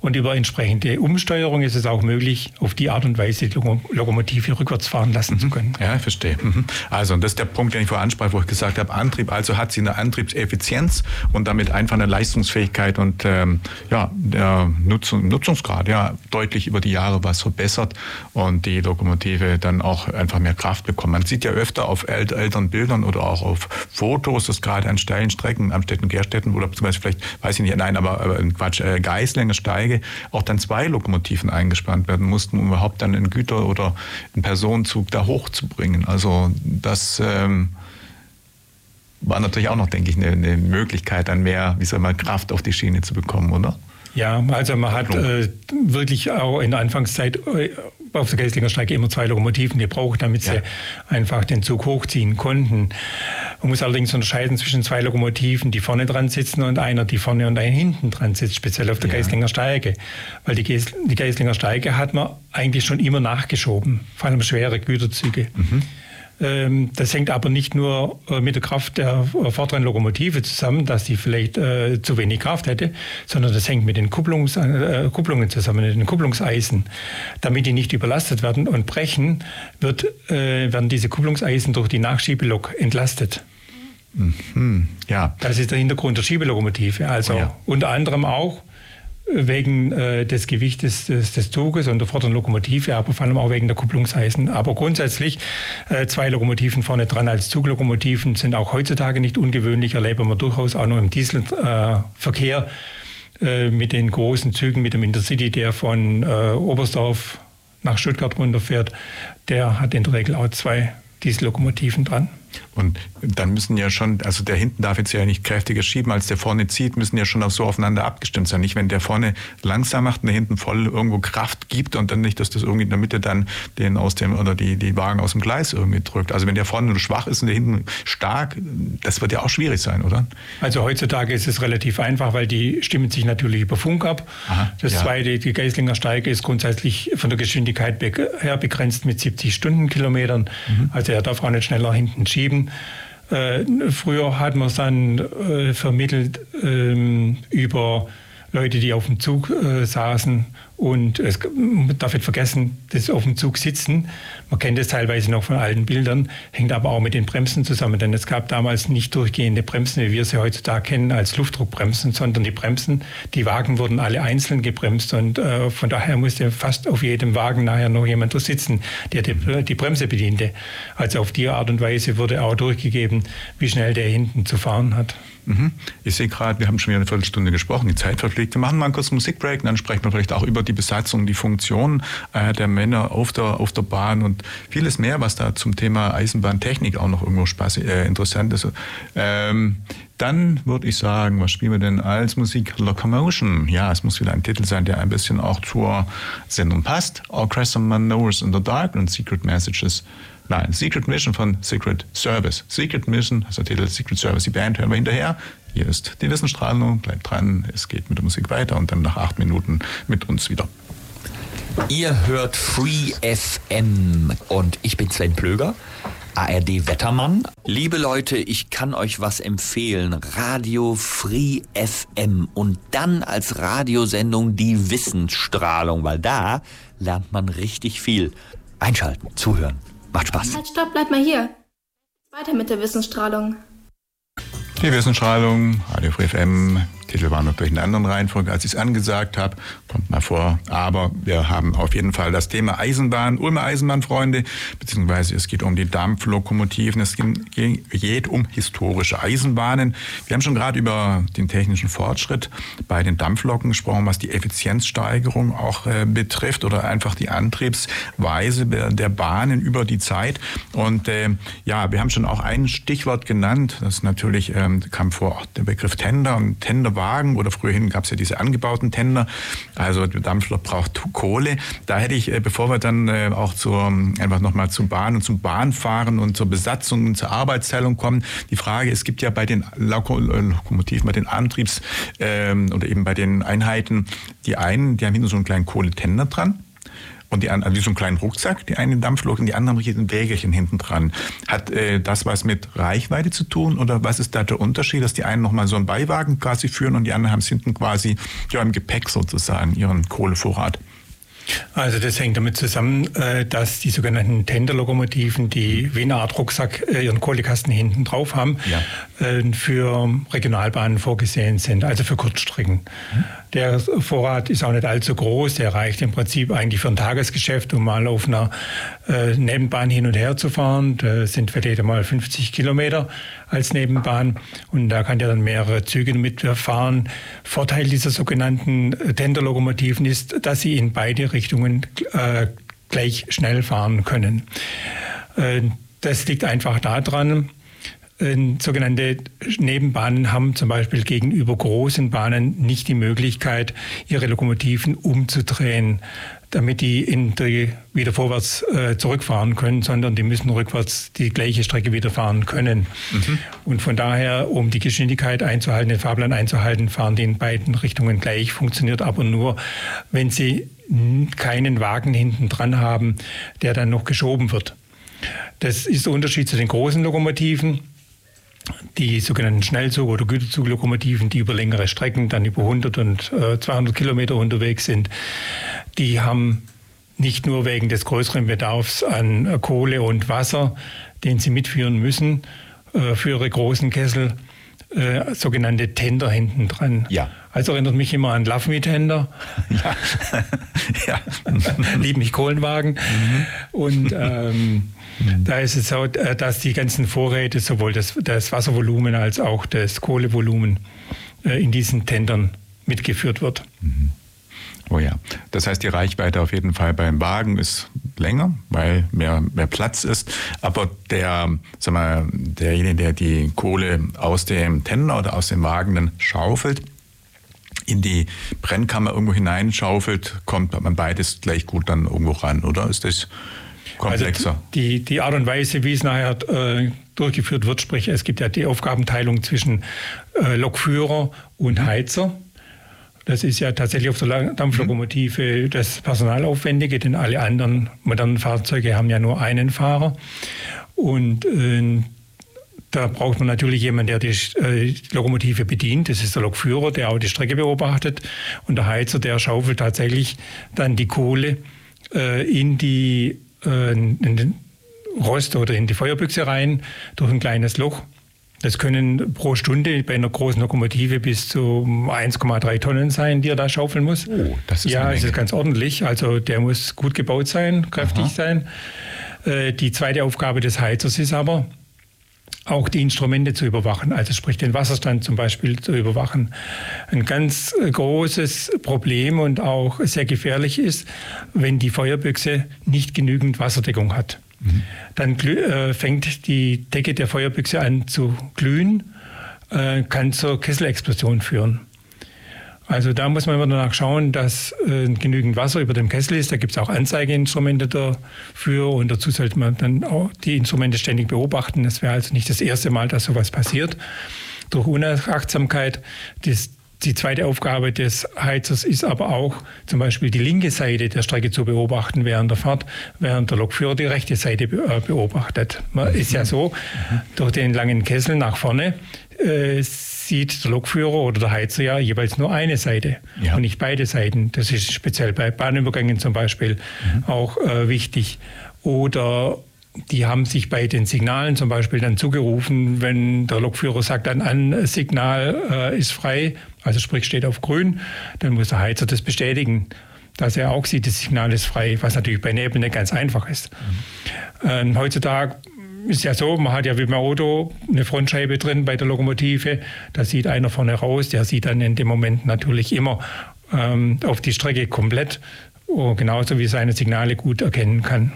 Und über entsprechende Umsteuerung ist es auch möglich, auf die Art und Weise die Lokomotive rückwärts fahren lassen zu können. Ja, ich verstehe. Mhm. Also, das ist der Punkt, den ich vorher ansprach, wo ich gesagt habe, Antrieb, also hat sie eine Antriebseffizienz und damit einfach eine Leistungsfähigkeit und ähm, ja, der Nutzung, Nutzungsgrad ja deutlich über die Jahre was verbessert und die Lokomotive dann auch einfach mehr Kraft bekommt. Man sieht ja öfter auf älteren Bildern oder auch auf Fotos, dass gerade an steilen Strecken, am Städten Gerstetten oder beziehungsweise vielleicht, weiß ich nicht, nein, aber, aber Quatsch, äh, Geislinger Steige, Strecke auch dann zwei Lokomotiven eingespannt werden mussten, um überhaupt dann einen Güter- oder einen Personenzug da hochzubringen. Also das ähm, war natürlich auch noch, denke ich, eine, eine Möglichkeit, dann mehr, wie soll man, Kraft auf die Schiene zu bekommen, oder? Ja, also man hat äh, wirklich auch in der Anfangszeit äh, auf der Geislinger Strecke immer zwei Lokomotiven gebraucht, damit ja. sie einfach den Zug hochziehen konnten. Man muss allerdings unterscheiden zwischen zwei Lokomotiven, die vorne dran sitzen und einer, die vorne und einer hinten dran sitzt, speziell auf der ja. Geislinger Steige. Weil die, Geis, die Geislinger Steige hat man eigentlich schon immer nachgeschoben, vor allem schwere Güterzüge. Mhm. Ähm, das hängt aber nicht nur äh, mit der Kraft der äh, vorderen Lokomotive zusammen, dass sie vielleicht äh, zu wenig Kraft hätte, sondern das hängt mit den Kupplungs, äh, Kupplungen zusammen, mit den Kupplungseisen. Damit die nicht überlastet werden und brechen, wird, äh, werden diese Kupplungseisen durch die Nachschiebelok entlastet. Mhm, ja. Das ist der Hintergrund der Schiebelokomotive. Also ja. unter anderem auch wegen äh, des Gewichtes des, des, Zuges und der vorderen Lokomotive, aber vor allem auch wegen der Kupplungseisen. Aber grundsätzlich äh, zwei Lokomotiven vorne dran als Zuglokomotiven sind auch heutzutage nicht ungewöhnlich, erleben wir durchaus auch noch im Dieselverkehr äh, mit den großen Zügen, mit dem Intercity, der von äh, Oberstdorf nach Stuttgart runterfährt, der hat in der Regel auch zwei Diesellokomotiven dran. Und dann müssen ja schon, also der hinten darf jetzt ja nicht kräftiger schieben, als der vorne zieht, müssen ja schon auch so aufeinander abgestimmt sein. Nicht, wenn der vorne langsam macht und der hinten voll irgendwo Kraft gibt und dann nicht, dass das irgendwie in der Mitte dann den aus dem oder die, die Wagen aus dem Gleis irgendwie drückt. Also wenn der vorne nur schwach ist und der hinten stark, das wird ja auch schwierig sein, oder? Also heutzutage ist es relativ einfach, weil die stimmen sich natürlich über Funk ab. Aha, das ja. zweite, die Geislinger Steige ist grundsätzlich von der Geschwindigkeit her begrenzt mit 70 Stundenkilometern. Mhm. Also er darf auch nicht schneller hinten schieben. Äh, früher hat man es dann äh, vermittelt ähm, über Leute, die auf dem Zug äh, saßen und es, man darf nicht vergessen, das auf dem Zug sitzen, man kennt es teilweise noch von alten Bildern, hängt aber auch mit den Bremsen zusammen. Denn es gab damals nicht durchgehende Bremsen, wie wir sie heutzutage kennen, als Luftdruckbremsen, sondern die Bremsen, die Wagen wurden alle einzeln gebremst. Und äh, von daher musste fast auf jedem Wagen nachher noch jemand sitzen, der die, die Bremse bediente. Also auf die Art und Weise wurde auch durchgegeben, wie schnell der hinten zu fahren hat. Mhm. Ich sehe gerade, wir haben schon wieder eine Viertelstunde gesprochen, die Zeit verfliegt. Wir machen mal einen kurzen Musikbreak, dann sprechen wir vielleicht auch über die Besatzung, die Funktion äh, der Männer auf der, auf der Bahn und vieles mehr, was da zum Thema Eisenbahntechnik auch noch irgendwo Spaß, äh, interessant ist. Ähm, dann würde ich sagen, was spielen wir denn als Musik? Locomotion. Ja, es muss wieder ein Titel sein, der ein bisschen auch zur Sendung passt. Crescent Knows in the Dark und Secret Messages Nein, Secret Mission von Secret Service. Secret Mission, also der Titel Secret Service, die Band hören wir hinterher. Hier ist die Wissensstrahlung, bleibt dran, es geht mit der Musik weiter und dann nach acht Minuten mit uns wieder. Ihr hört Free FM und ich bin Sven Plöger. ARD Wettermann. Liebe Leute, ich kann euch was empfehlen. Radio Free FM und dann als Radiosendung die Wissensstrahlung, weil da lernt man richtig viel. Einschalten, zuhören. Macht Spaß. Halt, stopp, bleib mal hier. Weiter mit der Wissensstrahlung. Die Wissensstrahlung, Radio Free FM, Titel war natürlich in einer anderen Reihenfolge, als ich es angesagt habe. Kommt mal vor. Aber wir haben auf jeden Fall das Thema Eisenbahn, Ulmer Eisenbahnfreunde, beziehungsweise es geht um die Dampflokomotiven, es geht um historische Eisenbahnen. Wir haben schon gerade über den technischen Fortschritt bei den Dampfloken gesprochen, was die Effizienzsteigerung auch äh, betrifft oder einfach die Antriebsweise der Bahnen über die Zeit. Und äh, ja, wir haben schon auch ein Stichwort genannt, das natürlich ähm, kam vor, der Begriff Tender und Tender Wagen oder früherhin gab es ja diese angebauten Tender. Also der Dampflok braucht Kohle. Da hätte ich, äh, bevor wir dann äh, auch zur, einfach nochmal zum Bahn und zum Bahnfahren und zur Besatzung und zur Arbeitsteilung kommen, die Frage, es gibt ja bei den Lokomotiven, bei den Antriebs- ähm, oder eben bei den Einheiten, die einen, die haben hinten so einen kleinen Kohletender dran und die anderen, wie so einen kleinen Rucksack, die eine Dampflok und die anderen mit ein Wägelchen hinten dran. Hat äh, das was mit Reichweite zu tun oder was ist da der Unterschied, dass die einen nochmal so einen Beiwagen quasi führen und die anderen haben es hinten quasi ja, im Gepäck sozusagen, ihren Kohlevorrat? Also das hängt damit zusammen, äh, dass die sogenannten Tenderlokomotiven, die wie eine Art Rucksack äh, ihren Kohlekasten hinten drauf haben, ja. Äh, für Regionalbahnen vorgesehen sind, also für Kurzstrecken. Mhm. Der Vorrat ist auch nicht allzu groß, der reicht im Prinzip eigentlich für ein Tagesgeschäft, um mal auf einer Nebenbahn hin und her zu fahren. Das sind vielleicht mal 50 Kilometer als Nebenbahn und da kann der dann mehrere Züge mitfahren. Vorteil dieser sogenannten Tenderlokomotiven ist, dass sie in beide Richtungen äh, gleich schnell fahren können. Äh, das liegt einfach daran, äh, sogenannte Nebenbahnen haben zum Beispiel gegenüber großen Bahnen nicht die Möglichkeit, ihre Lokomotiven umzudrehen damit die, in die wieder vorwärts äh, zurückfahren können, sondern die müssen rückwärts die gleiche Strecke wieder fahren können. Mhm. Und von daher, um die Geschwindigkeit einzuhalten, den Fahrplan einzuhalten, fahren die in beiden Richtungen gleich, funktioniert aber nur, wenn sie keinen Wagen hinten dran haben, der dann noch geschoben wird. Das ist der Unterschied zu den großen Lokomotiven die sogenannten Schnellzug- oder Güterzuglokomotiven, die über längere Strecken, dann über 100 und äh, 200 Kilometer unterwegs sind, die haben nicht nur wegen des größeren Bedarfs an äh, Kohle und Wasser, den sie mitführen müssen äh, für ihre großen Kessel, äh, sogenannte Tender hinten dran. Ja. Also erinnert mich immer an Love Me Tender. *laughs* Ja. *laughs* ja. Lieb mich Kohlenwagen. Mhm. Und ähm, mhm. da ist es so, äh, dass die ganzen Vorräte, sowohl das, das Wasservolumen als auch das Kohlevolumen, äh, in diesen Tendern mitgeführt wird. Mhm. Oh ja, das heißt, die Reichweite auf jeden Fall beim Wagen ist länger, weil mehr, mehr Platz ist. Aber der, sag mal, derjenige, der die Kohle aus dem Tender oder aus dem Wagen dann schaufelt, in die Brennkammer irgendwo hineinschaufelt, kommt man beides gleich gut dann irgendwo ran, oder ist das komplexer? Also die, die Art und Weise, wie es nachher äh, durchgeführt wird, sprich es gibt ja die Aufgabenteilung zwischen äh, Lokführer und Heizer. Das ist ja tatsächlich auf der Dampflokomotive das Personalaufwendige, denn alle anderen modernen Fahrzeuge haben ja nur einen Fahrer. Und äh, da braucht man natürlich jemanden, der die äh, Lokomotive bedient. Das ist der Lokführer, der auch die Strecke beobachtet. Und der Heizer, der schaufelt tatsächlich dann die Kohle äh, in die äh, in den Rost oder in die Feuerbüchse rein durch ein kleines Loch. Das können pro Stunde bei einer großen Lokomotive bis zu 1,3 Tonnen sein, die er da schaufeln muss. Oh, das ist Ja, es ist ganz ordentlich. Also der muss gut gebaut sein, kräftig Aha. sein. Äh, die zweite Aufgabe des Heizers ist aber, auch die Instrumente zu überwachen, also sprich den Wasserstand zum Beispiel zu überwachen. Ein ganz großes Problem und auch sehr gefährlich ist, wenn die Feuerbüchse nicht genügend Wasserdeckung hat. Dann äh, fängt die Decke der Feuerbüchse an zu glühen, äh, kann zur Kesselexplosion führen. Also da muss man immer danach schauen, dass äh, genügend Wasser über dem Kessel ist. Da gibt es auch Anzeigeinstrumente dafür und dazu sollte man dann auch die Instrumente ständig beobachten. Das wäre also nicht das erste Mal, dass sowas passiert. Durch Unachtsamkeit des die zweite Aufgabe des Heizers ist aber auch zum Beispiel die linke Seite der Strecke zu beobachten während der Fahrt, während der Lokführer die rechte Seite äh, beobachtet. Man ist ja so, durch den langen Kessel nach vorne äh, sieht der Lokführer oder der Heizer ja jeweils nur eine Seite ja. und nicht beide Seiten. Das ist speziell bei Bahnübergängen zum Beispiel mhm. auch äh, wichtig. Oder die haben sich bei den Signalen zum Beispiel dann zugerufen, wenn der Lokführer sagt, dann ein Signal äh, ist frei, also sprich steht auf grün, dann muss der Heizer das bestätigen, dass er auch sieht, das Signal ist frei, was natürlich bei Nebel nicht ganz einfach ist. Mhm. Ähm, heutzutage ist ja so, man hat ja wie beim Auto eine Frontscheibe drin bei der Lokomotive, da sieht einer vorne raus, der sieht dann in dem Moment natürlich immer ähm, auf die Strecke komplett, oh, genauso wie seine Signale gut erkennen kann.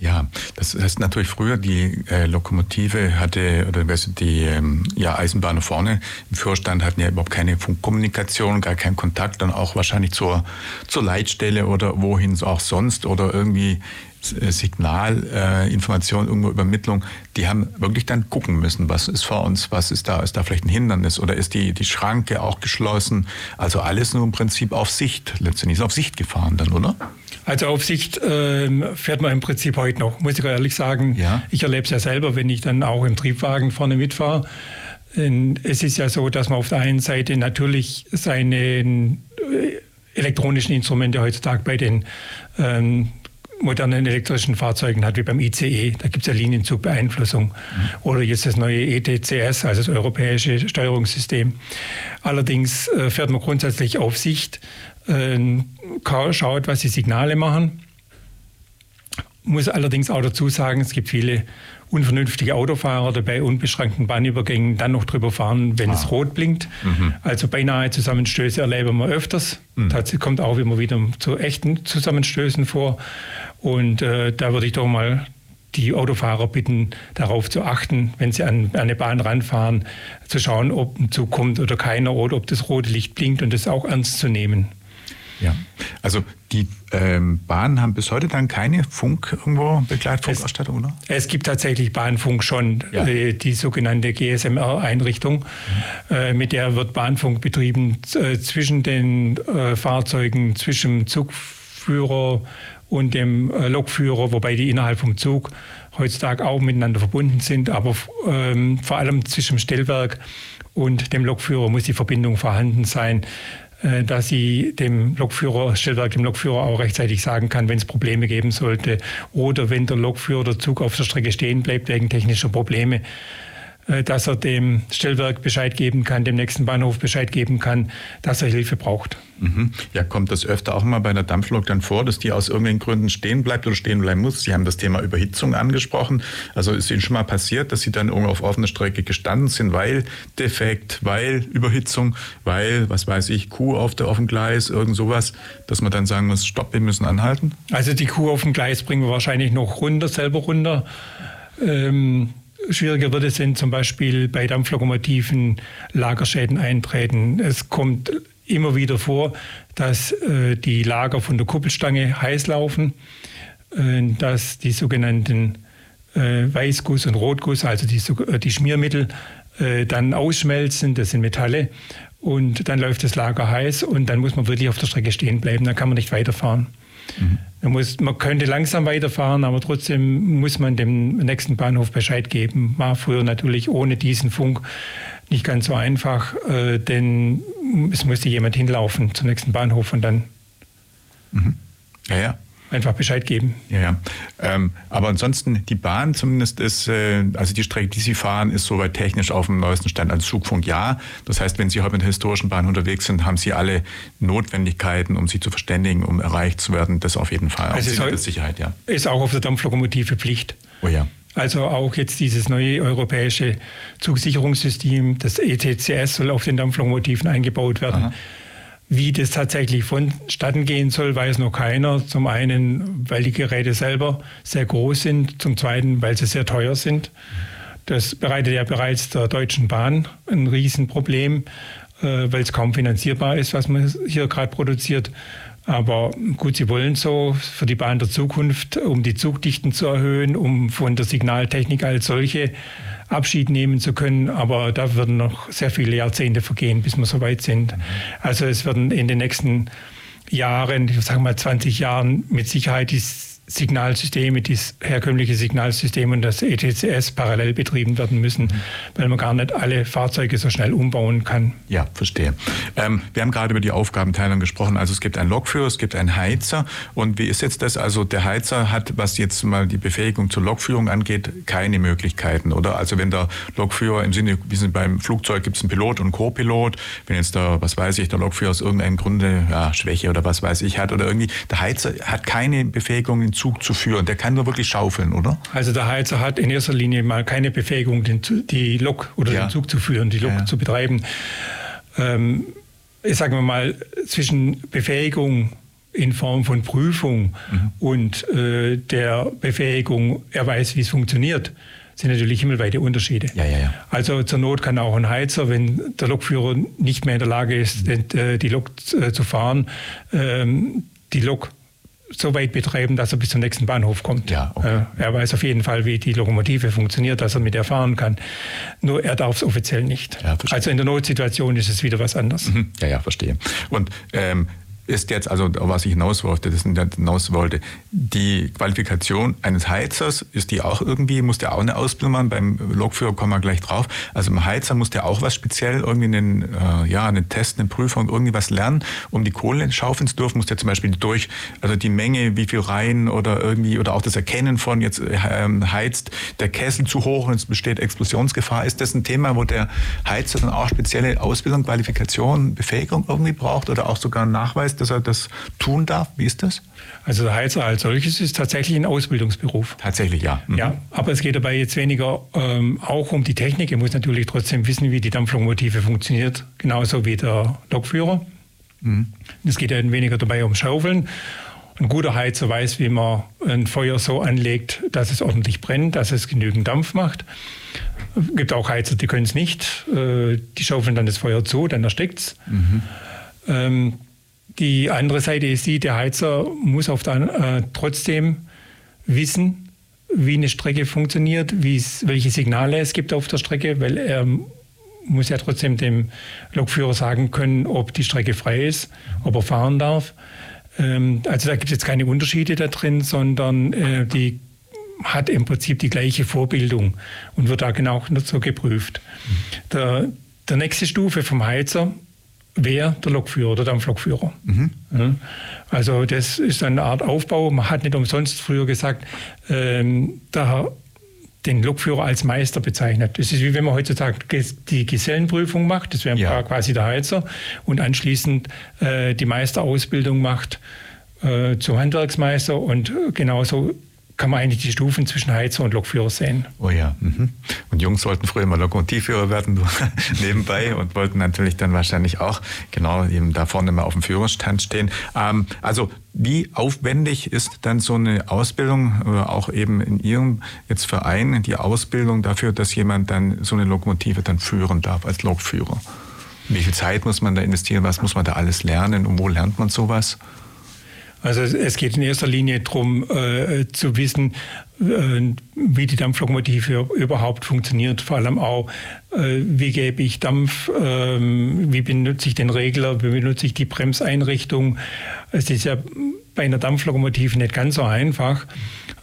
Ja, das heißt natürlich früher die äh, Lokomotive hatte oder die ähm, ja, Eisenbahner vorne. Im Führerstand hatten ja überhaupt keine Funkkommunikation, gar keinen Kontakt, dann auch wahrscheinlich zur zur Leitstelle oder wohin auch sonst oder irgendwie äh, Signalinformation, äh, irgendwo Übermittlung, die haben wirklich dann gucken müssen, was ist vor uns, was ist da, ist da vielleicht ein Hindernis oder ist die, die Schranke auch geschlossen? Also alles nur im Prinzip auf Sicht, letztendlich ist auf Sicht gefahren dann, oder? Also auf Sicht äh, fährt man im Prinzip heute noch, muss ich ehrlich sagen. Ja. Ich erlebe es ja selber, wenn ich dann auch im Triebwagen vorne mitfahre. Es ist ja so, dass man auf der einen Seite natürlich seine äh, elektronischen Instrumente heutzutage bei den ähm, modernen elektrischen Fahrzeugen hat, wie beim ICE. Da gibt es ja Linienzugbeeinflussung. Mhm. Oder jetzt das neue ETCS, also das europäische Steuerungssystem. Allerdings äh, fährt man grundsätzlich auf Sicht äh, schaut, was die Signale machen. Muss allerdings auch dazu sagen, es gibt viele unvernünftige Autofahrer, die bei unbeschränkten Bahnübergängen dann noch drüber fahren, wenn ah. es rot blinkt. Mhm. Also beinahe Zusammenstöße erleben wir öfters. Mhm. Das kommt auch immer wieder zu echten Zusammenstößen vor. Und äh, da würde ich doch mal die Autofahrer bitten, darauf zu achten, wenn sie an, an eine Bahn ranfahren, zu schauen, ob ein Zug kommt oder keiner oder ob das rote Licht blinkt und das auch ernst zu nehmen. Ja, also die ähm, Bahnen haben bis heute dann keine Funk irgendwo Begleitfunkausstattung, oder? Es gibt tatsächlich Bahnfunk schon, ja. äh, die sogenannte GSMR-Einrichtung. Mhm. Äh, mit der wird Bahnfunk betrieben äh, zwischen den äh, Fahrzeugen, zwischen Zugführer und dem äh, Lokführer, wobei die innerhalb vom Zug heutzutage auch miteinander verbunden sind, aber ähm, vor allem zwischen dem Stellwerk und dem Lokführer muss die Verbindung vorhanden sein. Äh, dass sie dem Lokführer, Stellwerk dem Lokführer auch rechtzeitig sagen kann, wenn es Probleme geben sollte oder wenn der Lokführer der Zug auf der Strecke stehen bleibt wegen technischer Probleme. Äh, dass er dem Stellwerk Bescheid geben kann, dem nächsten Bahnhof Bescheid geben kann, dass er Hilfe braucht. Mhm. Ja, kommt das öfter auch mal bei der Dampflok dann vor, dass die aus irgendwelchen Gründen stehen bleibt oder stehen bleiben muss? Sie haben das Thema Überhitzung angesprochen. Also ist Ihnen schon mal passiert, dass Sie dann irgendwo auf offener Strecke gestanden sind, weil Defekt, weil Überhitzung, weil, was weiß ich, Kuh auf, der, dem Gleis, irgend sowas, dass man dann sagen muss, stopp, wir müssen anhalten? Also die Kuh auf dem Gleis bringen wir wahrscheinlich noch runter, selber runter. Ähm, schwieriger wird es, wenn zum Beispiel bei Dampflokomotiven Lagerschäden eintreten. Es kommt immer wieder vor, dass äh, die Lager von der Kuppelstange heiß laufen, äh, dass die sogenannten äh, Weißguss und Rotguss, also die, äh, die Schmiermittel, äh, dann ausschmelzen, das sind Metalle, und dann läuft das Lager heiß und dann muss man wirklich auf der Strecke stehen bleiben, dann kann man nicht weiterfahren. Mhm. Man, muss, man könnte langsam weiterfahren, aber trotzdem muss man dem nächsten Bahnhof Bescheid geben. War früher natürlich ohne diesen Funk nicht ganz so einfach, äh, denn es musste jemand hinlaufen zum nächsten Bahnhof und dann mhm. ja, ja. Einfach Bescheid geben. Ja, ja. Ähm, aber ansonsten, die Bahn zumindest ist, äh, also die Strecke, die Sie fahren, ist soweit technisch auf dem neuesten Stand als Zugfunk, ja. Das heißt, wenn Sie heute mit der historischen Bahn unterwegs sind, haben Sie alle Notwendigkeiten, um sie zu verständigen, um erreicht zu werden. Das auf jeden Fall. Also ist Sicherheit, ja. Ist auch auf der Dampflokomotive Pflicht. Oh ja. Also auch jetzt dieses neue europäische Zugsicherungssystem, das ETCS soll auf den Dampflokomotiven eingebaut werden. Aha. Wie das tatsächlich vonstatten gehen soll, weiß noch keiner. Zum einen, weil die Geräte selber sehr groß sind, zum zweiten, weil sie sehr teuer sind. Das bereitet ja bereits der Deutschen Bahn ein Riesenproblem, äh, weil es kaum finanzierbar ist, was man hier gerade produziert. Aber gut, sie wollen so für die Bahn der Zukunft, um die Zugdichten zu erhöhen, um von der Signaltechnik als solche Abschied nehmen zu können. Aber da würden noch sehr viele Jahrzehnte vergehen, bis wir so weit sind. Also es werden in den nächsten Jahren, ich sage mal 20 Jahren, mit Sicherheit die Signalsysteme, das herkömmliche Signalsystem und das ETCS parallel betrieben werden müssen, weil man gar nicht alle Fahrzeuge so schnell umbauen kann. Ja, verstehe. Ähm, wir haben gerade über die Aufgabenteilung gesprochen. Also es gibt einen Lokführer, es gibt einen Heizer. Und wie ist jetzt das? Also der Heizer hat, was jetzt mal die Befähigung zur Lokführung angeht, keine Möglichkeiten, oder? Also wenn der Lokführer im Sinne, wie sind beim Flugzeug gibt es einen Pilot und Co-Pilot. Wenn jetzt der, was weiß ich, der Lokführer aus irgendeinem Grunde ja, Schwäche oder was weiß ich hat oder irgendwie, der Heizer hat keine Befähigung, Zug zu führen. Der kann nur wirklich schaufeln, oder? Also der Heizer hat in erster Linie mal keine Befähigung, den, die Lok oder ja. den Zug zu führen, die Lok ja. zu betreiben. Ähm, sagen wir mal, zwischen Befähigung in Form von Prüfung mhm. und äh, der Befähigung, er weiß, wie es funktioniert, sind natürlich himmelweite Unterschiede. Ja, ja, ja. Also zur Not kann auch ein Heizer, wenn der Lokführer nicht mehr in der Lage ist, mhm. Die Lok äh, zu fahren, ähm, die Lok so weit betreiben, dass er bis zum nächsten Bahnhof kommt. Ja, okay. Äh, er weiß auf jeden Fall, wie die Lokomotive funktioniert, dass er mit ihr fahren kann. Nur er darf es offiziell nicht. Ja, also in der Notsituation ist es wieder was anderes. Mhm. Ja, ja, verstehe. Und ähm, ist jetzt, also was ich hinaus wollte, das hinaus wollte, die Qualifikation eines Heizers, ist die auch irgendwie, muss der auch eine Ausbildung machen? Beim Lokführer kommen wir gleich drauf. Also beim Heizer muss der auch was speziell, irgendwie einen, äh, ja, einen Test, eine Prüfung, irgendwie was lernen, um die Kohle schaufeln zu dürfen, muss der zum Beispiel durch, also die Menge, wie viel rein oder irgendwie, oder auch das Erkennen von, jetzt ähm, heizt der Kessel zu hoch und es besteht Explosionsgefahr. Ist das ein Thema, wo der Heizer dann auch spezielle Ausbildung, Qualifikation, Befähigung irgendwie braucht oder auch sogar einen Nachweis dass er das tun darf? Wie ist das? Also der Heizer als solches ist tatsächlich ein Ausbildungsberuf. Tatsächlich, ja. Mhm. Ja, aber es geht dabei jetzt weniger ähm, auch um die Technik. Er muss natürlich trotzdem wissen, wie die Dampflokomotive funktioniert, genauso wie der Lokführer. Mhm. Es geht ja weniger dabei um Schaufeln. Ein guter Heizer weiß, wie man ein Feuer so anlegt, dass es ordentlich brennt, dass es genügend Dampf macht. Es gibt auch Heizer, die können es nicht. Äh, die schaufeln dann das Feuer zu, dann erstickt es. Mhm. Ähm, die andere Seite ist die, der Heizer muss auf der, äh, trotzdem wissen, wie eine Strecke funktioniert, welche Signale es gibt auf der Strecke, weil er muss ja trotzdem dem Lokführer sagen können, ob die Strecke frei ist, ob er fahren darf. Ähm, also da gibt es jetzt keine Unterschiede da drin, sondern äh, die hat im Prinzip die gleiche Vorbildung und wird da genau so geprüft. Mhm. Der, der nächste Stufe vom Heizer wer der Lokführer oder Dampflokführer. Mhm. Also das ist eine Art Aufbau. Man hat nicht umsonst früher gesagt, ähm, der, den Lokführer als Meister bezeichnet. Das ist wie wenn man heutzutage die Gesellenprüfung macht, das wäre ja. quasi der Heizer, und anschließend äh, die Meisterausbildung macht äh, zum Handwerksmeister und genauso kann man eigentlich die Stufen zwischen Heizer und Lokführer sehen. Oh ja. Mhm. Und Jungs sollten früher immer Lokomotivführer werden, *laughs* nebenbei, und wollten natürlich dann wahrscheinlich auch genau eben da vorne mal auf dem Führerstand stehen. Ähm, also wie aufwendig ist dann so eine Ausbildung, äh, auch eben in Ihrem jetzt Verein, die Ausbildung dafür, dass jemand dann so eine Lokomotive dann führen darf als Lokführer? Wie viel Zeit muss man da investieren? Was muss man da alles lernen? Und wo lernt man sowas? Also es geht in erster Linie darum äh, zu wissen, äh, wie die Dampflokomotive überhaupt funktioniert. Vor allem auch, äh, wie gebe ich Dampf, ähm, wie benutze ich den Regler, wie benutze ich die Bremseinrichtung. Es ist ja bei einer Dampflokomotive nicht ganz so einfach.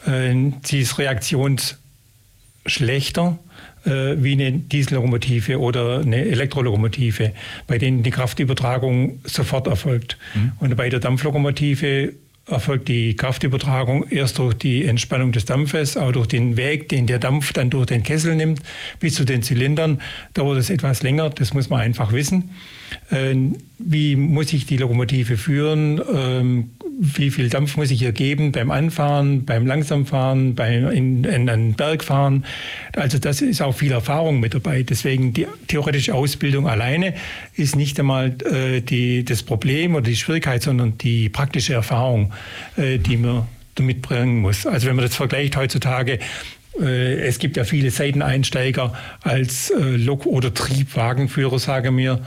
Äh, sie ist reaktionsschlechter äh, wie eine Diesellokomotive oder eine Elektrolokomotive, bei denen die Kraftübertragung sofort erfolgt. Mhm. Und bei der Dampflokomotive erfolgt die Kraftübertragung erst durch die Entspannung des Dampfes, auch durch den Weg, den der Dampf dann durch den Kessel nimmt, bis zu den Zylindern. Dauert es etwas länger, das muss man einfach wissen. Ähm, wie muss ich die Lokomotive führen? Wie viel Dampf muss ich hier geben beim Anfahren, beim Langsamfahren, beim in, in einen Berg fahren? Also das ist auch viel Erfahrung mit dabei. Deswegen die theoretische Ausbildung alleine ist nicht einmal äh, die, das Problem oder die Schwierigkeit, sondern die praktische Erfahrung, äh, die man damit bringen muss. Also wenn man das vergleicht heutzutage, äh, es gibt ja viele Seiteneinsteiger als äh, Lok- oder Triebwagenführer, sage äh,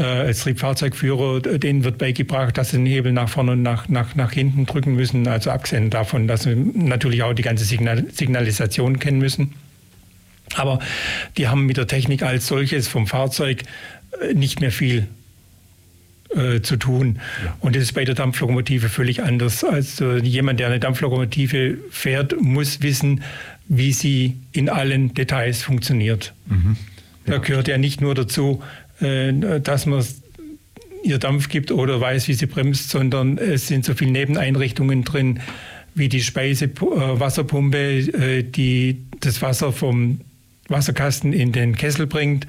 als Triebfahrzeugführer, denen wird beigebracht, dass sie den Hebel nach vorne und nach, nach, nach hinten drücken müssen. Also abgesehen davon, dass sie natürlich auch die ganze Signal Signalisation kennen müssen. Aber die haben mit der Technik als solches vom Fahrzeug äh, nicht mehr viel äh, zu tun. Ja. Und das ist bei der Dampflokomotive völlig anders. Also jemand, der eine Dampflokomotive fährt, muss wissen, wie sie in allen Details funktioniert. Mhm. Ja. Da gehört ja nicht nur dazu, äh, dass man ihr Dampf gibt oder weiß, wie sie bremst, sondern es sind so viele Nebeneinrichtungen drin, wie die Speisewasserpumpe, äh, äh, die das Wasser vom Wasserkasten in den Kessel bringt.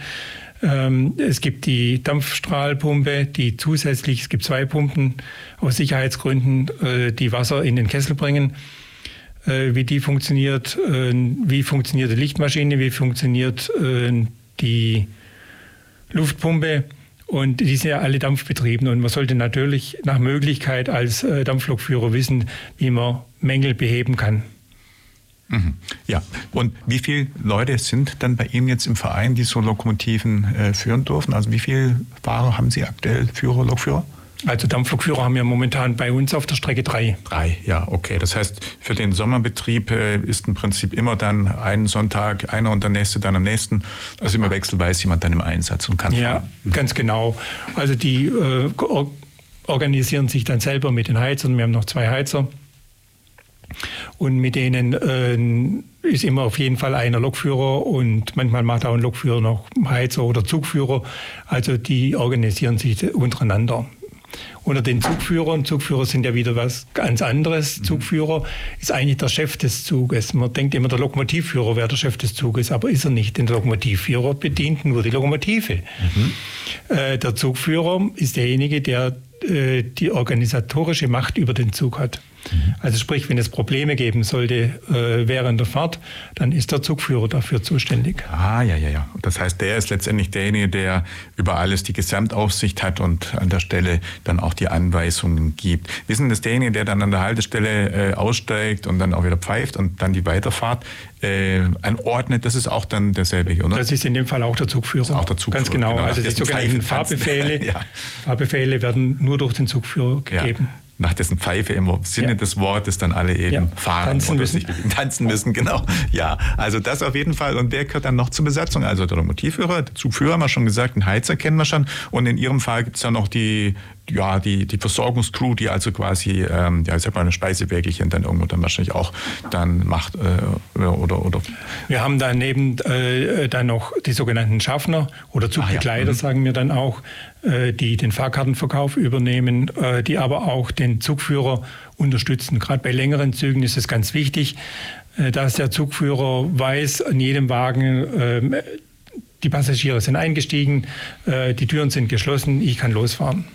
Ähm, es gibt die Dampfstrahlpumpe, die zusätzlich, es gibt zwei Pumpen aus Sicherheitsgründen, die Wasser in den Kessel bringen. Wie die funktioniert, wie funktioniert die Lichtmaschine, wie funktioniert die Luftpumpe. Und die sind ja alle dampfbetrieben. Und man sollte natürlich nach Möglichkeit als äh, Dampflokführer wissen, wie man Mängel beheben kann. Mhm. Ja, und wie viele Leute sind dann bei Ihnen jetzt im Verein, die so Lokomotiven äh, führen dürfen? Also wie viele Fahrer haben Sie aktuell, Führer, Lokführer? Also Dampflokführer haben wir momentan bei uns auf der Strecke drei. Drei, ja, okay. Das heißt, für den Sommerbetrieb äh, ist im Prinzip immer dann einen Sonntag einer und der nächste dann am nächsten. Also immer wechselweise jemand dann im Einsatz und kann Ja, fahren. ganz genau. Also die äh, organisieren sich dann selber mit den Heizern. Wir haben noch zwei Heizer. Und mit denen äh, ist immer auf jeden Fall einer Lokführer und manchmal macht auch ein Lokführer noch Heizer oder Zugführer. Also die organisieren sich untereinander unter den Zugführern. Zugführer sind ja wieder was ganz anderes. Mhm. Zugführer ist eigentlich der Chef des Zuges. Man denkt immer, der Lokomotivführer wäre der Chef des Zuges, aber ist er nicht. Denn der Lokomotivführer bedient nur die Lokomotive. Mhm. Äh, der Zugführer ist derjenige, der äh, die organisatorische Macht über den Zug hat. Also sprich, wenn es Probleme geben sollte äh, während der Fahrt, dann ist der Zugführer dafür zuständig. Ah, ja, ja, ja. Das heißt, der ist letztendlich derjenige, der über alles die Gesamtaufsicht hat und an der Stelle dann auch die Anweisungen gibt. Wissen das derjenige, der dann an der Haltestelle äh, aussteigt und dann auch wieder pfeift und dann die Weiterfahrt äh, anordnet? Das ist auch dann derselbe, oder? Das ist in dem Fall auch der Zugführer. auch der Zugführer. Ganz genau. genau. Also die sogenannten Fahrbefehle, *laughs* ja. Fahrbefehle werden nur durch den Zugführer gegeben. Ja nach dessen Pfeife im Sinne ja. des Wortes dann alle eben ja. fahren tanzen müssen. Sich *laughs* tanzen müssen, genau. Ja, also das auf jeden Fall. Und wer gehört dann noch zur Besetzung? Also der Motivführer, der Zugführer haben wir schon gesagt, einen Heizer kennen wir schon. Und in Ihrem Fall gibt es ja noch die, ja, die, die Versorgungscrew, die also quasi, ähm, ja, ich sag mal, eine Speisewägelchen dann irgendwo dann wahrscheinlich auch dann macht äh, oder, oder. Wir haben daneben äh, dann noch die sogenannten Schaffner oder Zugbegleiter, ja. Mhm. sagen wir dann auch, äh, die den Fahrkartenverkauf übernehmen, äh, die aber auch den Zugführer unterstützen. Gerade bei längeren Zügen ist es ganz wichtig, äh, dass der Zugführer weiß, in jedem Wagen, äh, die Passagiere sind eingestiegen, äh, die Türen sind geschlossen, ich kann losfahren.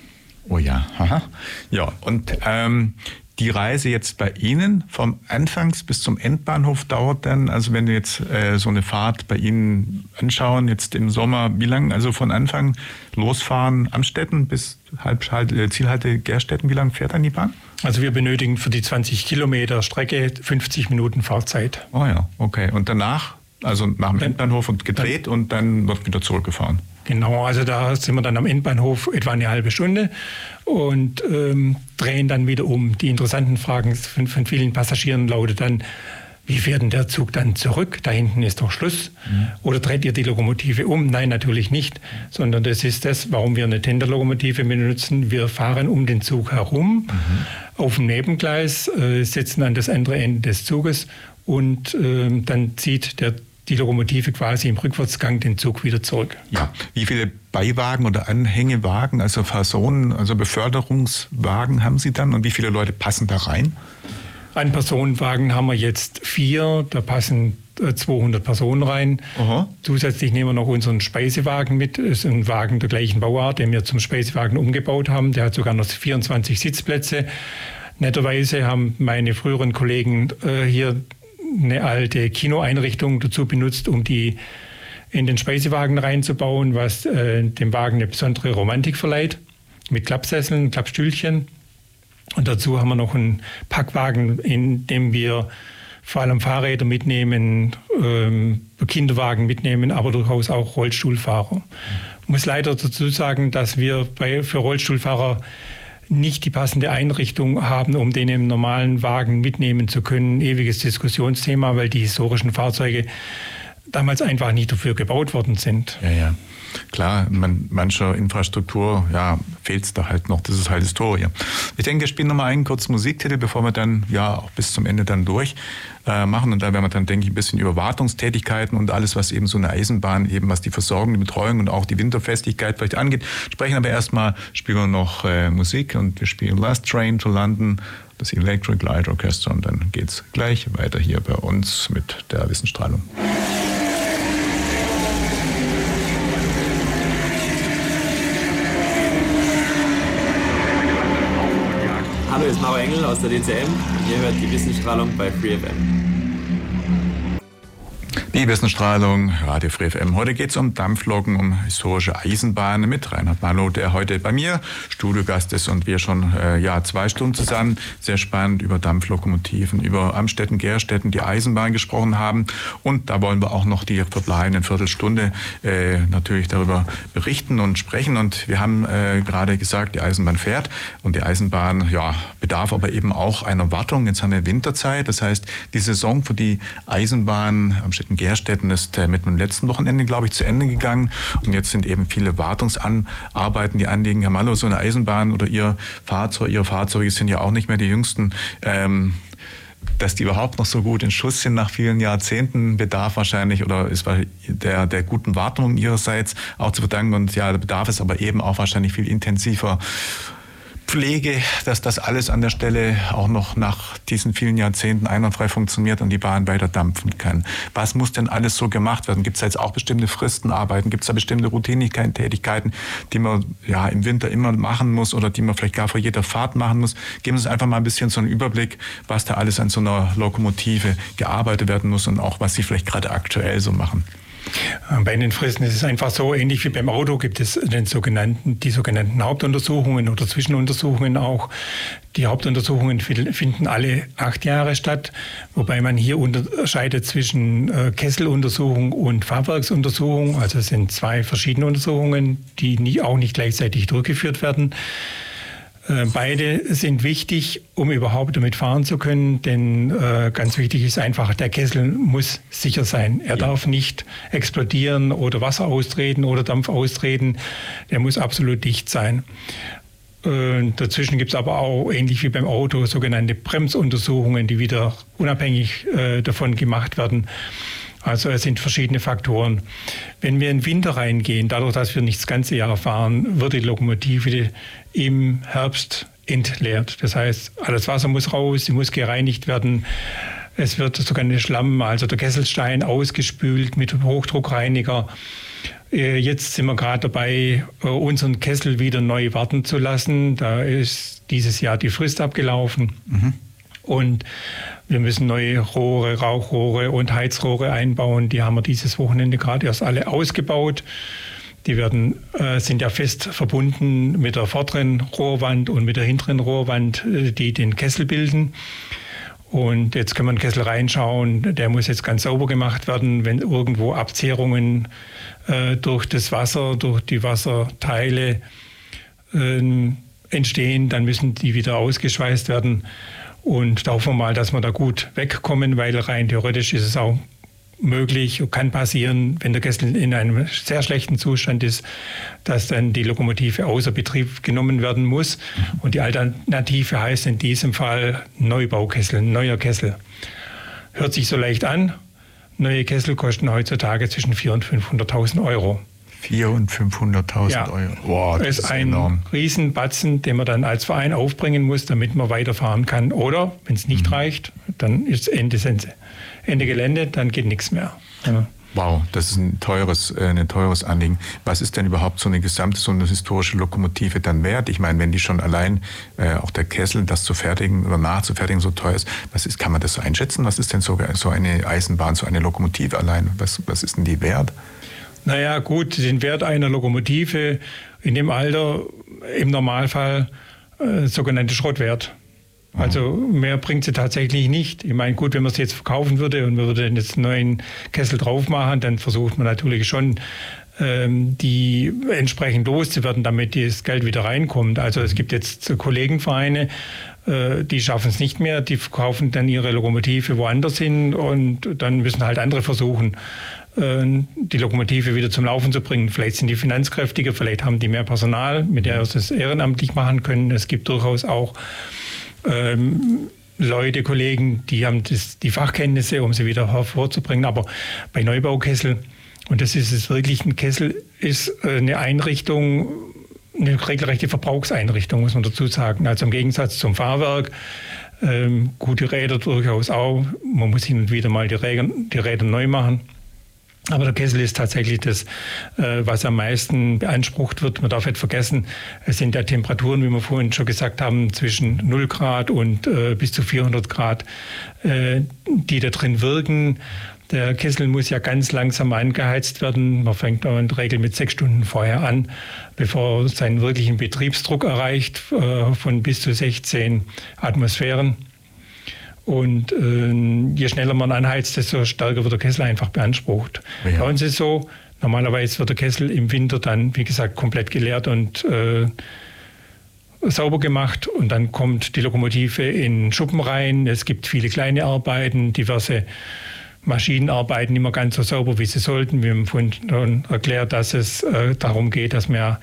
Oh ja, aha. Ja, und ähm, die Reise jetzt bei Ihnen vom Anfangs bis zum Endbahnhof dauert dann, also wenn wir jetzt äh, so eine Fahrt bei Ihnen anschauen, jetzt im Sommer, wie lange, also von Anfang losfahren Amstetten bis Halbschalt, äh, Zielhalte Gerstetten, wie lange fährt dann die Bahn? Also wir benötigen für die 20 Kilometer Strecke 50 Minuten Fahrzeit. Oh ja, okay. Und danach, also nach dem Endbahnhof und gedreht dann, und dann wird wieder zurückgefahren. Genau, also da sind wir dann am Endbahnhof etwa eine halbe Stunde und ähm, drehen dann wieder um. Die interessanten Fragen von, von, vielen Passagieren lautet dann, wie fährt denn der Zug dann zurück? Da hinten ist doch Schluss. Mhm. Oder dreht ihr die Lokomotive um? Nein, natürlich nicht, sondern das ist das, warum wir eine Tenderlokomotive benutzen. Wir fahren um den Zug herum mhm. auf dem Nebengleis, äh, sitzen an das andere Ende des Zuges und äh, dann zieht der die Lokomotive quasi im Rückwärtsgang den Zug wieder zurück. Ja, wie viele Beiwagen oder Anhängewagen, also Personen, also Beförderungswagen haben Sie dann und wie viele Leute passen da rein? An Personenwagen haben wir jetzt vier, da passen 200 äh, Personen rein. Aha. Zusätzlich nehmen wir noch unseren Speisewagen mit. Das ist ein Wagen der gleichen Bauart, den wir zum Speisewagen umgebaut haben. Der hat sogar noch 24 Sitzplätze. Netterweise haben meine früheren Kollegen äh, hier eine alte Kinoeinrichtung dazu benutzt, um die in den Speisewagen reinzubauen, was äh, dem Wagen eine besondere Romantik verleiht, mit Klappsesseln, Klappstühlchen. Und dazu haben wir noch einen Packwagen, in dem wir vor allem Fahrräder mitnehmen, ähm, Kinderwagen mitnehmen, aber durchaus auch Rollstuhlfahrer. Ich muss leider dazu sagen, dass wir bei, für Rollstuhlfahrer nicht die passende Einrichtung haben, um den im normalen Wagen mitnehmen zu können. Ewiges Diskussionsthema, weil die historischen Fahrzeuge damals einfach nicht dafür gebaut worden sind. Ja, ja. Klar, man, mancher Infrastruktur ja, fehlt es da halt noch. Das ist halt Historie. Ich denke, wir spielen nochmal einen kurzen Musiktitel, bevor wir dann ja auch bis zum Ende dann durch äh, machen. Und da werden wir dann, denke ich, ein bisschen über Wartungstätigkeiten und alles, was eben so eine Eisenbahn, eben was die Versorgung, die Betreuung und auch die Winterfestigkeit vielleicht angeht, sprechen. Aber erstmal spielen wir noch äh, Musik und wir spielen Last Train to London das Electric Light Orchestra und dann geht es gleich weiter hier bei uns mit der Wissensstrahlung. Hallo, ist Maro Engel aus der DCM ihr hört die Wissensstrahlung bei FreeFM. Die Wissensstrahlung, Radio Free FM. Heute geht es um Dampfloken, um historische Eisenbahnen mit Reinhard Mallow, der heute bei mir Studiogast ist und wir schon äh, ja, zwei Stunden zusammen sehr spannend über Dampflokomotiven, über Amstetten, Gerstetten, die Eisenbahn gesprochen haben. Und da wollen wir auch noch die verbleibenden Viertelstunde äh, natürlich darüber berichten und sprechen. Und wir haben äh, gerade gesagt, die Eisenbahn fährt und die Eisenbahn ja, bedarf aber eben auch einer Wartung. Jetzt haben wir Winterzeit, das heißt, die Saison für die Eisenbahn Amstetten, Gerstetten ist äh, mit dem letzten Wochenende, glaube ich, zu Ende gegangen. Und jetzt sind eben viele Wartungsarbeiten, die anliegen. Herr Mallow, so eine Eisenbahn oder Ihr Fahrzeug, Ihre Fahrzeuge sind ja auch nicht mehr die jüngsten. Ähm, dass die überhaupt noch so gut in Schuss sind nach vielen Jahrzehnten, bedarf wahrscheinlich oder ist der, der guten Wartung ihrerseits auch zu verdanken. Und ja, der Bedarf ist aber eben auch wahrscheinlich viel intensiver Pflege, dass das alles an der Stelle auch noch nach diesen vielen Jahrzehnten einwandfrei funktioniert und die Bahn weiter dampfen kann. Was muss denn alles so gemacht werden? Gibt es da jetzt auch bestimmte Fristenarbeiten? Gibt es da bestimmte Routinigkeiten, die man ja im Winter immer machen muss oder die man vielleicht gar vor jeder Fahrt machen muss? Geben Sie uns einfach mal ein bisschen so einen Überblick, was da alles an so einer Lokomotive gearbeitet werden muss und auch was Sie vielleicht gerade aktuell so machen. Bei den Fristen ist es einfach so, ähnlich wie beim Auto gibt es den sogenannten, die sogenannten Hauptuntersuchungen oder Zwischenuntersuchungen auch. Die Hauptuntersuchungen finden alle acht Jahre statt, wobei man hier unterscheidet zwischen äh, Kesseluntersuchung und Fahrwerksuntersuchung. Also es sind zwei verschiedene Untersuchungen, die auch nicht gleichzeitig durchgeführt werden. Äh, beide sind wichtig, um überhaupt damit fahren zu können, denn äh, ganz wichtig ist einfach, der Kessel muss sicher sein. Er ja. darf nicht explodieren oder Wasser austreten oder Dampf austreten. Der muss absolut dicht sein. Äh, dazwischen gibt es aber auch, ähnlich wie beim Auto, sogenannte Bremsuntersuchungen, die wieder unabhängig äh, davon gemacht werden. Also es sind verschiedene Faktoren. Wenn wir in den Winter reingehen, dadurch, dass wir nicht das ganze Jahr fahren, wird die Lokomotive im Herbst entleert. Das heißt, alles Wasser muss raus, sie muss gereinigt werden. Es wird sogar eine Schlamm, also der Kesselstein, ausgespült mit Hochdruckreiniger. Äh, jetzt sind wir gerade dabei, äh, unseren Kessel wieder neu warten zu lassen. Da ist dieses Jahr die Frist abgelaufen. Mhm. Und wir müssen neue Rohre, Rauchrohre und Heizrohre einbauen. Die haben wir dieses Wochenende gerade erst alle ausgebaut. Die werden, äh, sind ja fest verbunden mit der vorderen Rohrwand und mit der hinteren Rohrwand, äh, die den Kessel bilden. Und jetzt können wir in den Kessel reinschauen. Der muss jetzt ganz sauber gemacht werden. Wenn irgendwo Abzehrungen äh, durch das Wasser, durch die Wasserteile äh, entstehen, dann müssen die wieder ausgeschweißt werden. Und da hoffen wir mal, dass wir da gut wegkommen, weil rein theoretisch ist es auch möglich, kann passieren, wenn der Kessel in einem sehr schlechten Zustand ist, dass dann die Lokomotive außer Betrieb genommen werden muss. Und die Alternative heißt in diesem Fall Neubaukessel, neuer Kessel. Hört sich so leicht an. Neue Kessel kosten heutzutage zwischen 400.000 und 500.000 Euro. 400.000 und 500.000 ja. Euro. Wow, das ist ein enorm. Riesenbatzen, den man dann als Verein aufbringen muss, damit man weiterfahren kann. Oder, wenn es nicht mhm. reicht, dann ist Ende Sense. Ende Gelände, dann geht nichts mehr. Ja. Wow, das ist ein teures, äh, ein teures Anliegen. Was ist denn überhaupt so eine gesamte, so eine historische Lokomotive dann wert? Ich meine, wenn die schon allein, äh, auch der Kessel, das zu fertigen oder nachzufertigen so teuer ist, was ist, kann man das so einschätzen? Was ist denn so, so eine Eisenbahn, so eine Lokomotive allein? Was, was ist denn die wert? Naja, gut, den Wert einer Lokomotive in dem Alter im Normalfall äh, sogenannte Schrottwert. Also mehr bringt sie tatsächlich nicht. Ich meine, gut, wenn man es jetzt verkaufen würde und man würde jetzt einen neuen Kessel drauf machen, dann versucht man natürlich schon, ähm, die entsprechend loszuwerden, damit das Geld wieder reinkommt. Also es gibt jetzt Kollegenvereine, äh, die schaffen es nicht mehr, die verkaufen dann ihre Lokomotive woanders hin und dann müssen halt andere versuchen, die Lokomotive wieder zum Laufen zu bringen. Vielleicht sind die finanzkräftiger, vielleicht haben die mehr Personal, mit der sie es ehrenamtlich machen können. Es gibt durchaus auch ähm, Leute, Kollegen, die haben das, die Fachkenntnisse, um sie wieder hervorzubringen. Aber bei Neubaukessel, und das ist es wirklich, ein Kessel ist äh, eine Einrichtung, eine regelrechte Verbrauchseinrichtung, muss man dazu sagen. Also im Gegensatz zum Fahrwerk, ähm, gute Räder durchaus auch. Man muss hin und wieder mal die Räder, die Räder neu machen. Aber der Kessel ist tatsächlich das, äh, was am meisten beansprucht wird. Man darf nicht vergessen, es sind ja Temperaturen, wie wir vorhin schon gesagt haben, zwischen 0 Grad und äh, bis zu 400 Grad, äh, die da drin wirken. Der Kessel muss ja ganz langsam angeheizt werden. Man fängt in der Regel mit sechs Stunden vorher an, bevor er seinen wirklichen Betriebsdruck erreicht von bis zu 16 Atmosphären. Und äh, je schneller man anheizt, desto stärker wird der Kessel einfach beansprucht. Ja. Bei uns ist es so, normalerweise wird der Kessel im Winter dann, wie gesagt, komplett geleert und äh, sauber gemacht und dann kommt die Lokomotive in Schuppen rein. Es gibt viele kleine Arbeiten, diverse Maschinen arbeiten immer ganz so sauber, wie sie sollten. Wir haben vorhin erklärt, dass es äh, darum geht, dass man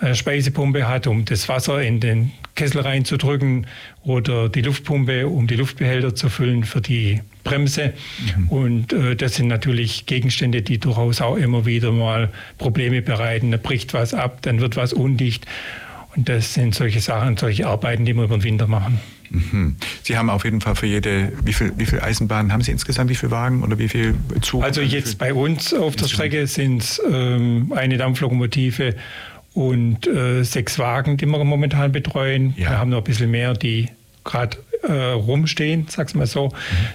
äh, Speisepumpe hat, um das Wasser in den Kessel reinzudrücken oder die Luftpumpe, um die Luftbehälter zu füllen für die Bremse. Mhm. Und äh, das sind natürlich Gegenstände, die durchaus auch immer wieder mal Probleme bereiten. Da bricht was ab, dann wird was undicht. Und das sind solche Sachen, solche Arbeiten, die wir über den Winter machen. Mhm. Sie haben auf jeden Fall für jede, wie viel, wie viel Eisenbahnen haben Sie insgesamt, wie viele Wagen oder wie viel Zug? Also jetzt bei uns auf der Strecke sind es ähm, eine Dampflokomotive und äh, sechs Wagen, die wir momentan betreuen. Ja. Wir haben noch ein bisschen mehr, die gerade äh, rumstehen, sag's mal so, mhm.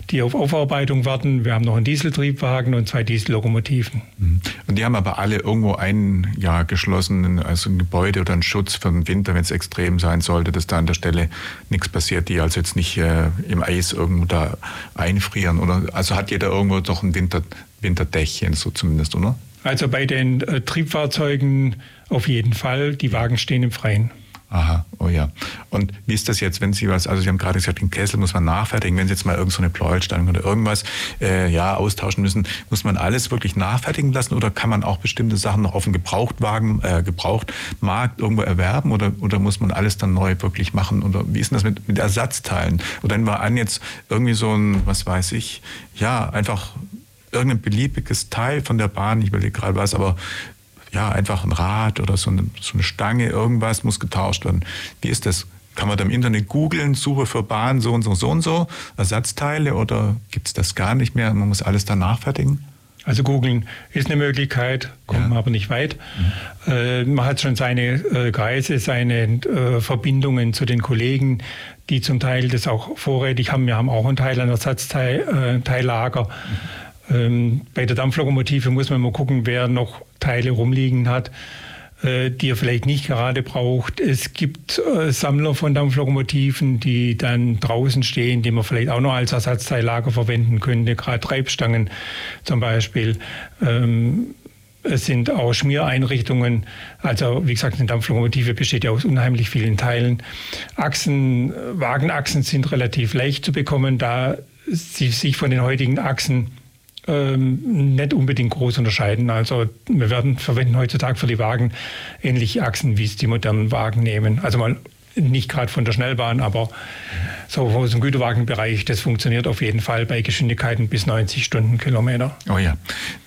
die auf Aufarbeitung warten. Wir haben noch einen Dieseltriebwagen und zwei Diesellokomotiven. Mhm. Und die haben aber alle irgendwo einen ja, geschlossenen, also ein Gebäude oder einen Schutz für den Winter, wenn es extrem sein sollte, dass da an der Stelle nichts passiert, die also jetzt nicht äh, im Eis irgendwo da einfrieren. Oder also hat jeder irgendwo doch ein Winter, Winterdächchen, so zumindest, oder? Also bei den äh, Triebfahrzeugen auf jeden Fall. Die Wagen stehen im Freien. Aha, oh ja. Und wie ist das jetzt, wenn Sie was, also Sie haben gerade gesagt, den Kessel muss man nachfertigen, wenn Sie jetzt mal irgendeine so Pleuelstange oder irgendwas äh, ja, austauschen müssen, muss man alles wirklich nachfertigen lassen oder kann man auch bestimmte Sachen noch auf dem Gebrauchtwagen, äh, Gebrauchtmarkt irgendwo erwerben oder, oder muss man alles dann neu wirklich machen? Oder wie ist denn das mit, mit Ersatzteilen? Oder dann war an jetzt irgendwie so ein, was weiß ich, ja, einfach irgendein beliebiges Teil von der Bahn, ich überlege gerade was, aber ja, einfach ein Rad oder so eine, so eine Stange, irgendwas muss getauscht werden. Wie ist das? kann man da im Internet googeln, Suche für Bahn so und so, so und so, Ersatzteile oder gibt es das gar nicht mehr? Man muss alles dann nachfertigen? Also googeln ist eine Möglichkeit, kommen ja. aber nicht weit. Mhm. Äh, man hat schon seine äh, Kreise, seine äh, Verbindungen zu den Kollegen, die zum Teil das auch vorrätig haben. Wir haben auch einen Teil an Ersatzteillager. Mhm. Ähm, bei der Dampflokomotive muss man mal gucken, wer noch Teile rumliegen hat. Äh, die er vielleicht nicht gerade braucht. Es gibt äh, Sammler von Dampflokomotiven, die dann draußen stehen, die man vielleicht auch noch als Ersatzteillager verwenden könnte, gerade Treibstangen zum Beispiel. Ähm, es sind auch Schmiereinrichtungen. Also wie gesagt, eine Dampflokomotive besteht ja aus unheimlich vielen Teilen. Achsen, Wagenachsen sind relativ leicht zu bekommen, da sie sich von den heutigen Achsen ähm, nicht unbedingt groß unterscheiden. Also wir werden verwenden heutzutage für die Wagen ähnliche Achsen, wie es die modernen Wagen nehmen. Also mal nicht gerade von der Schnellbahn, aber so aus dem Güterwagenbereich, das funktioniert auf jeden Fall bei Geschwindigkeiten bis 90 Stundenkilometer. Oh ja.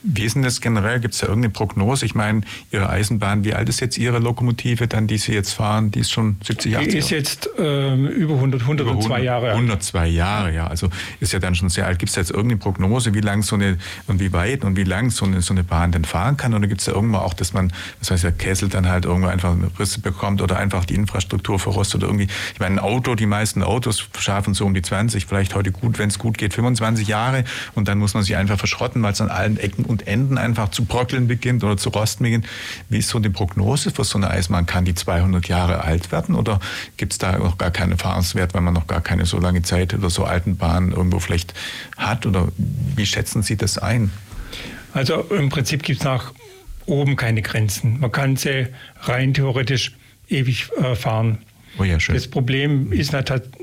Wie ist denn das generell? Gibt es da irgendeine Prognose? Ich meine, Ihre Eisenbahn, wie alt ist jetzt Ihre Lokomotive, dann, die Sie jetzt fahren? Die ist schon 70, 80 Die ist jetzt ähm, über 100, 102 über 100, Jahre alt. 102 Jahre, ja. Also ist ja dann schon sehr alt. Gibt es jetzt irgendeine Prognose, wie lang so eine und wie weit und wie lang so eine, so eine Bahn denn fahren kann? Oder gibt es da irgendwann auch, dass man, das heißt, der Kessel dann halt irgendwo einfach Risse bekommt oder einfach die Infrastruktur verrostet oder irgendwie? Ich meine, ein Auto, die meisten Autos schaffen so um die 20, vielleicht heute gut, wenn es gut geht, 25 Jahre und dann muss man sie einfach verschrotten, weil es an allen Ecken und Enden einfach zu bröckeln beginnt oder zu rosten beginnt. Wie ist so die Prognose für so eine Eisbahn? Kann die 200 Jahre alt werden oder gibt es da noch gar keinen Erfahrungswert, weil man noch gar keine so lange Zeit oder so alten Bahnen irgendwo vielleicht hat? Oder wie schätzen Sie das ein? Also im Prinzip gibt es nach oben keine Grenzen. Man kann sie rein theoretisch ewig äh, fahren. Oh ja, das Problem ist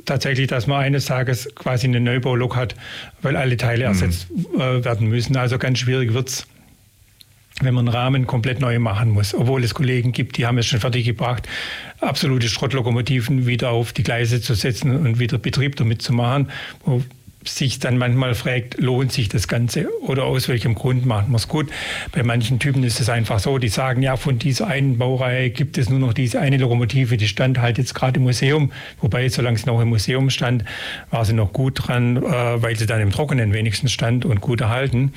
tatsächlich, dass man eines Tages quasi eine Neubaulok hat, weil alle Teile mhm. ersetzt äh, werden müssen. Also ganz schwierig wird es, wenn man einen Rahmen komplett neu machen muss. Obwohl es Kollegen gibt, die haben es schon fertig gebracht, absolute Schrottlokomotiven wieder auf die Gleise zu setzen und wieder Betrieb damit zu machen, sich dann manchmal fragt, lohnt sich das Ganze oder aus welchem Grund macht man es gut. Bei manchen Typen ist es einfach so, die sagen, ja, von dieser einen Baureihe gibt es nur noch diese eine Lokomotive, die stand halt jetzt gerade im Museum. Wobei, solange sie noch im Museum stand, war sie noch gut dran, äh, weil sie dann im Trockenen wenigstens stand und gut erhalten.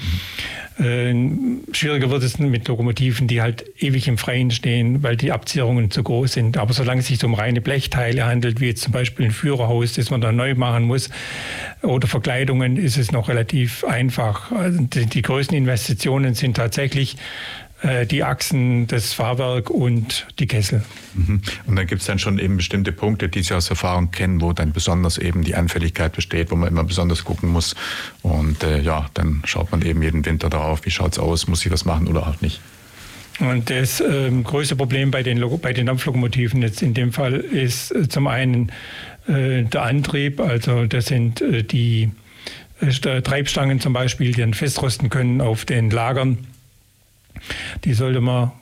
Äh, schwieriger wird es mit Lokomotiven, die halt ewig im Freien stehen, weil die Abzierungen zu groß sind. Aber solange es sich um reine Blechteile handelt, wie jetzt zum Beispiel ein Führerhaus, das man dann neu machen muss, oder Verkleidungen, ist es noch relativ einfach. Also die, die größten Investitionen sind tatsächlich äh, die Achsen, das Fahrwerk und die Kessel. Mhm. Und dann gibt es dann schon eben bestimmte Punkte, die Sie aus Erfahrung kennen, wo dann besonders eben die Anfälligkeit besteht, wo man immer besonders gucken muss. Und äh, ja, dann schaut man eben jeden Winter darauf, wie schaut es aus, muss ich was machen oder auch nicht. Und das äh, größte Problem bei den, bei den Dampflokomotiven jetzt in dem Fall ist äh, zum einen äh, der Antrieb, also das sind äh, die Treibstangen zum Beispiel, die dann festrosten können auf den Lagern die sollte man,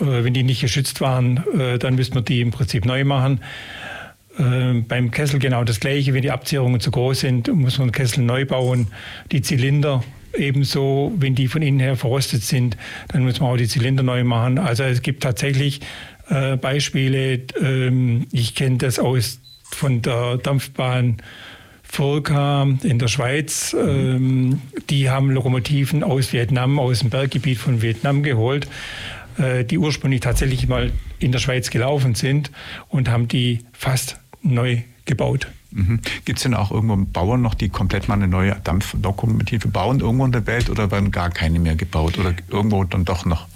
äh, wenn die nicht geschützt waren, äh, dann müsste man die im Prinzip neu machen. Äh, beim Kessel genau das Gleiche. Wenn die Abzierungen zu groß sind, muss man den Kessel neu bauen. Die Zylinder ebenso, wenn die von innen her verrostet sind, dann muss man auch die Zylinder neu machen. Also es gibt tatsächlich Beispiele. Ähm, ich kenne das aus von der Dampfbahn Furka in der Schweiz, ähm, die haben Lokomotiven aus Vietnam, aus dem Berggebiet von Vietnam geholt, äh, die ursprünglich tatsächlich mal in der Schweiz gelaufen sind und haben die fast neu gebaut. Mhm. Gibt es denn auch irgendwo Bauern noch, die komplett mal eine neue Dampflokomotive bauen, irgendwo in der Welt, oder werden gar keine mehr gebaut oder irgendwo dann doch noch?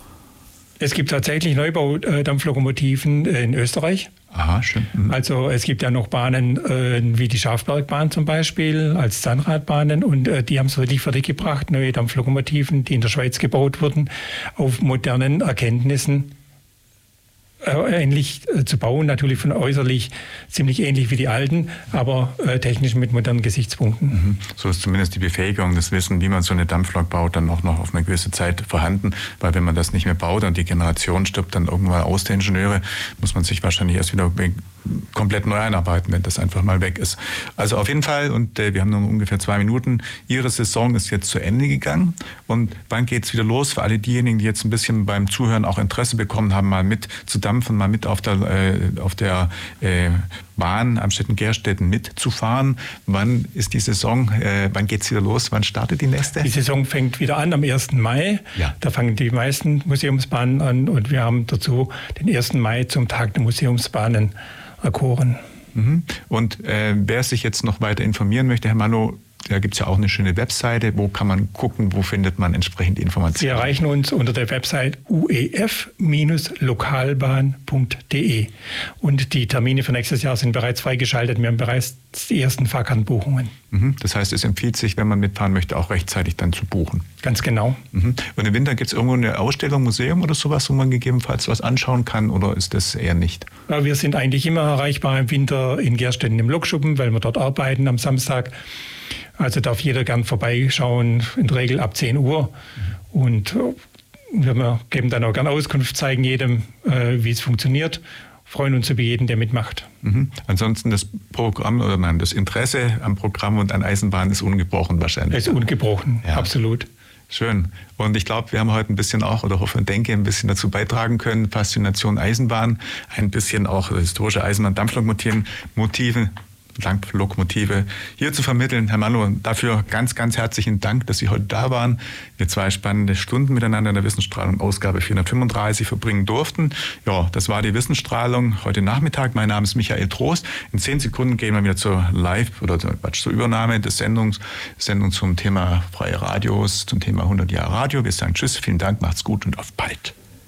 Es gibt tatsächlich Neubaudampflokomotiven in Österreich. Aha, schön. Mhm. Also es gibt ja noch Bahnen äh, wie die Schafbergbahn zum Beispiel als Zahnradbahnen und äh, die haben es wirklich fertiggebracht, neue Dampflokomotiven, die in der Schweiz gebaut wurden, auf modernen Erkenntnissen äh, ähnlich äh, zu bauen, natürlich von äußerlich ziemlich ähnlich wie die alten, aber äh, technisch mit modernen Gesichtspunkten. Mhm. So ist zumindest die Befähigung, das Wissen, wie man so eine Dampflok baut, dann auch noch auf eine gewisse Zeit vorhanden, weil wenn man das nicht mehr baut und die Generation stirbt dann irgendwann aus der Ingenieure, muss man sich wahrscheinlich erst wieder komplett neu einarbeiten, wenn das einfach mal weg ist. Also auf jeden Fall, und äh, wir haben noch ungefähr zwei Minuten, Ihre Saison ist jetzt zu Ende gegangen. Und wann geht es wieder los? Für alle diejenigen, die jetzt ein bisschen beim Zuhören auch Interesse bekommen haben, mal mit zu Dampf Dampfen mal mit auf der, äh, auf der äh, Bahn Amstetten-Gerstetten mitzufahren. Wann ist die Saison, äh, wann geht es wieder los? Wann startet die nächste? Die Saison fängt wieder an am 1. Mai. Ja. Da fangen die meisten Museumsbahnen an und wir haben dazu den 1. Mai zum Tag der Museumsbahnen erkoren. Mhm. Und äh, wer sich jetzt noch weiter informieren möchte, Herr Mano, da gibt es ja auch eine schöne Webseite. Wo kann man gucken, wo findet man entsprechend Informationen? Sie erreichen uns unter der Website uef-lokalbahn.de. Und die Termine für nächstes Jahr sind bereits freigeschaltet. Wir haben bereits die ersten Fahrkartenbuchungen. Mhm. Das heißt, es empfiehlt sich, wenn man mitfahren möchte, auch rechtzeitig dann zu buchen. Ganz genau. Mhm. Und im Winter gibt es irgendwo eine Ausstellung, Museum oder sowas, wo man gegebenenfalls was anschauen kann oder ist das eher nicht? Ja, wir sind eigentlich immer erreichbar im Winter in Gerstetten im Lokschuppen, weil wir dort arbeiten am Samstag. Also darf jeder gern vorbeischauen, in der Regel ab 10 Uhr. Und äh, wir geben dann auch gerne Auskunft, zeigen jedem, äh, wie es funktioniert. Freuen uns über jeden, der mitmacht. Mhm. Ansonsten das Programm oder nein, das Interesse am Programm und an Eisenbahn ist ungebrochen wahrscheinlich. Ist ungebrochen, ja. absolut. Schön. Und ich glaube, wir haben heute ein bisschen auch, oder hoffe und denke, ein bisschen dazu beitragen können. Faszination Eisenbahn, ein bisschen auch historische Eisenbahn-Dampflokomotiven, Motive, Dampflokomotive hier zu vermitteln. Herr Manno, dafür ganz, ganz herzlichen Dank, dass Sie heute da waren. Wir zwei spannende Stunden miteinander in der Wissensstrahlung Ausgabe 435 verbringen durften. Ja, das war die Wissensstrahlung heute Nachmittag. Mein Name ist Michael Trost. In zehn Sekunden gehen wir wieder zur Live- oder zur Übernahme des Sendungs, Sendung zum Thema freie Radios, zum Thema 100 Jahre Radio. Wir sagen Tschüss, vielen Dank, macht's gut und auf bald.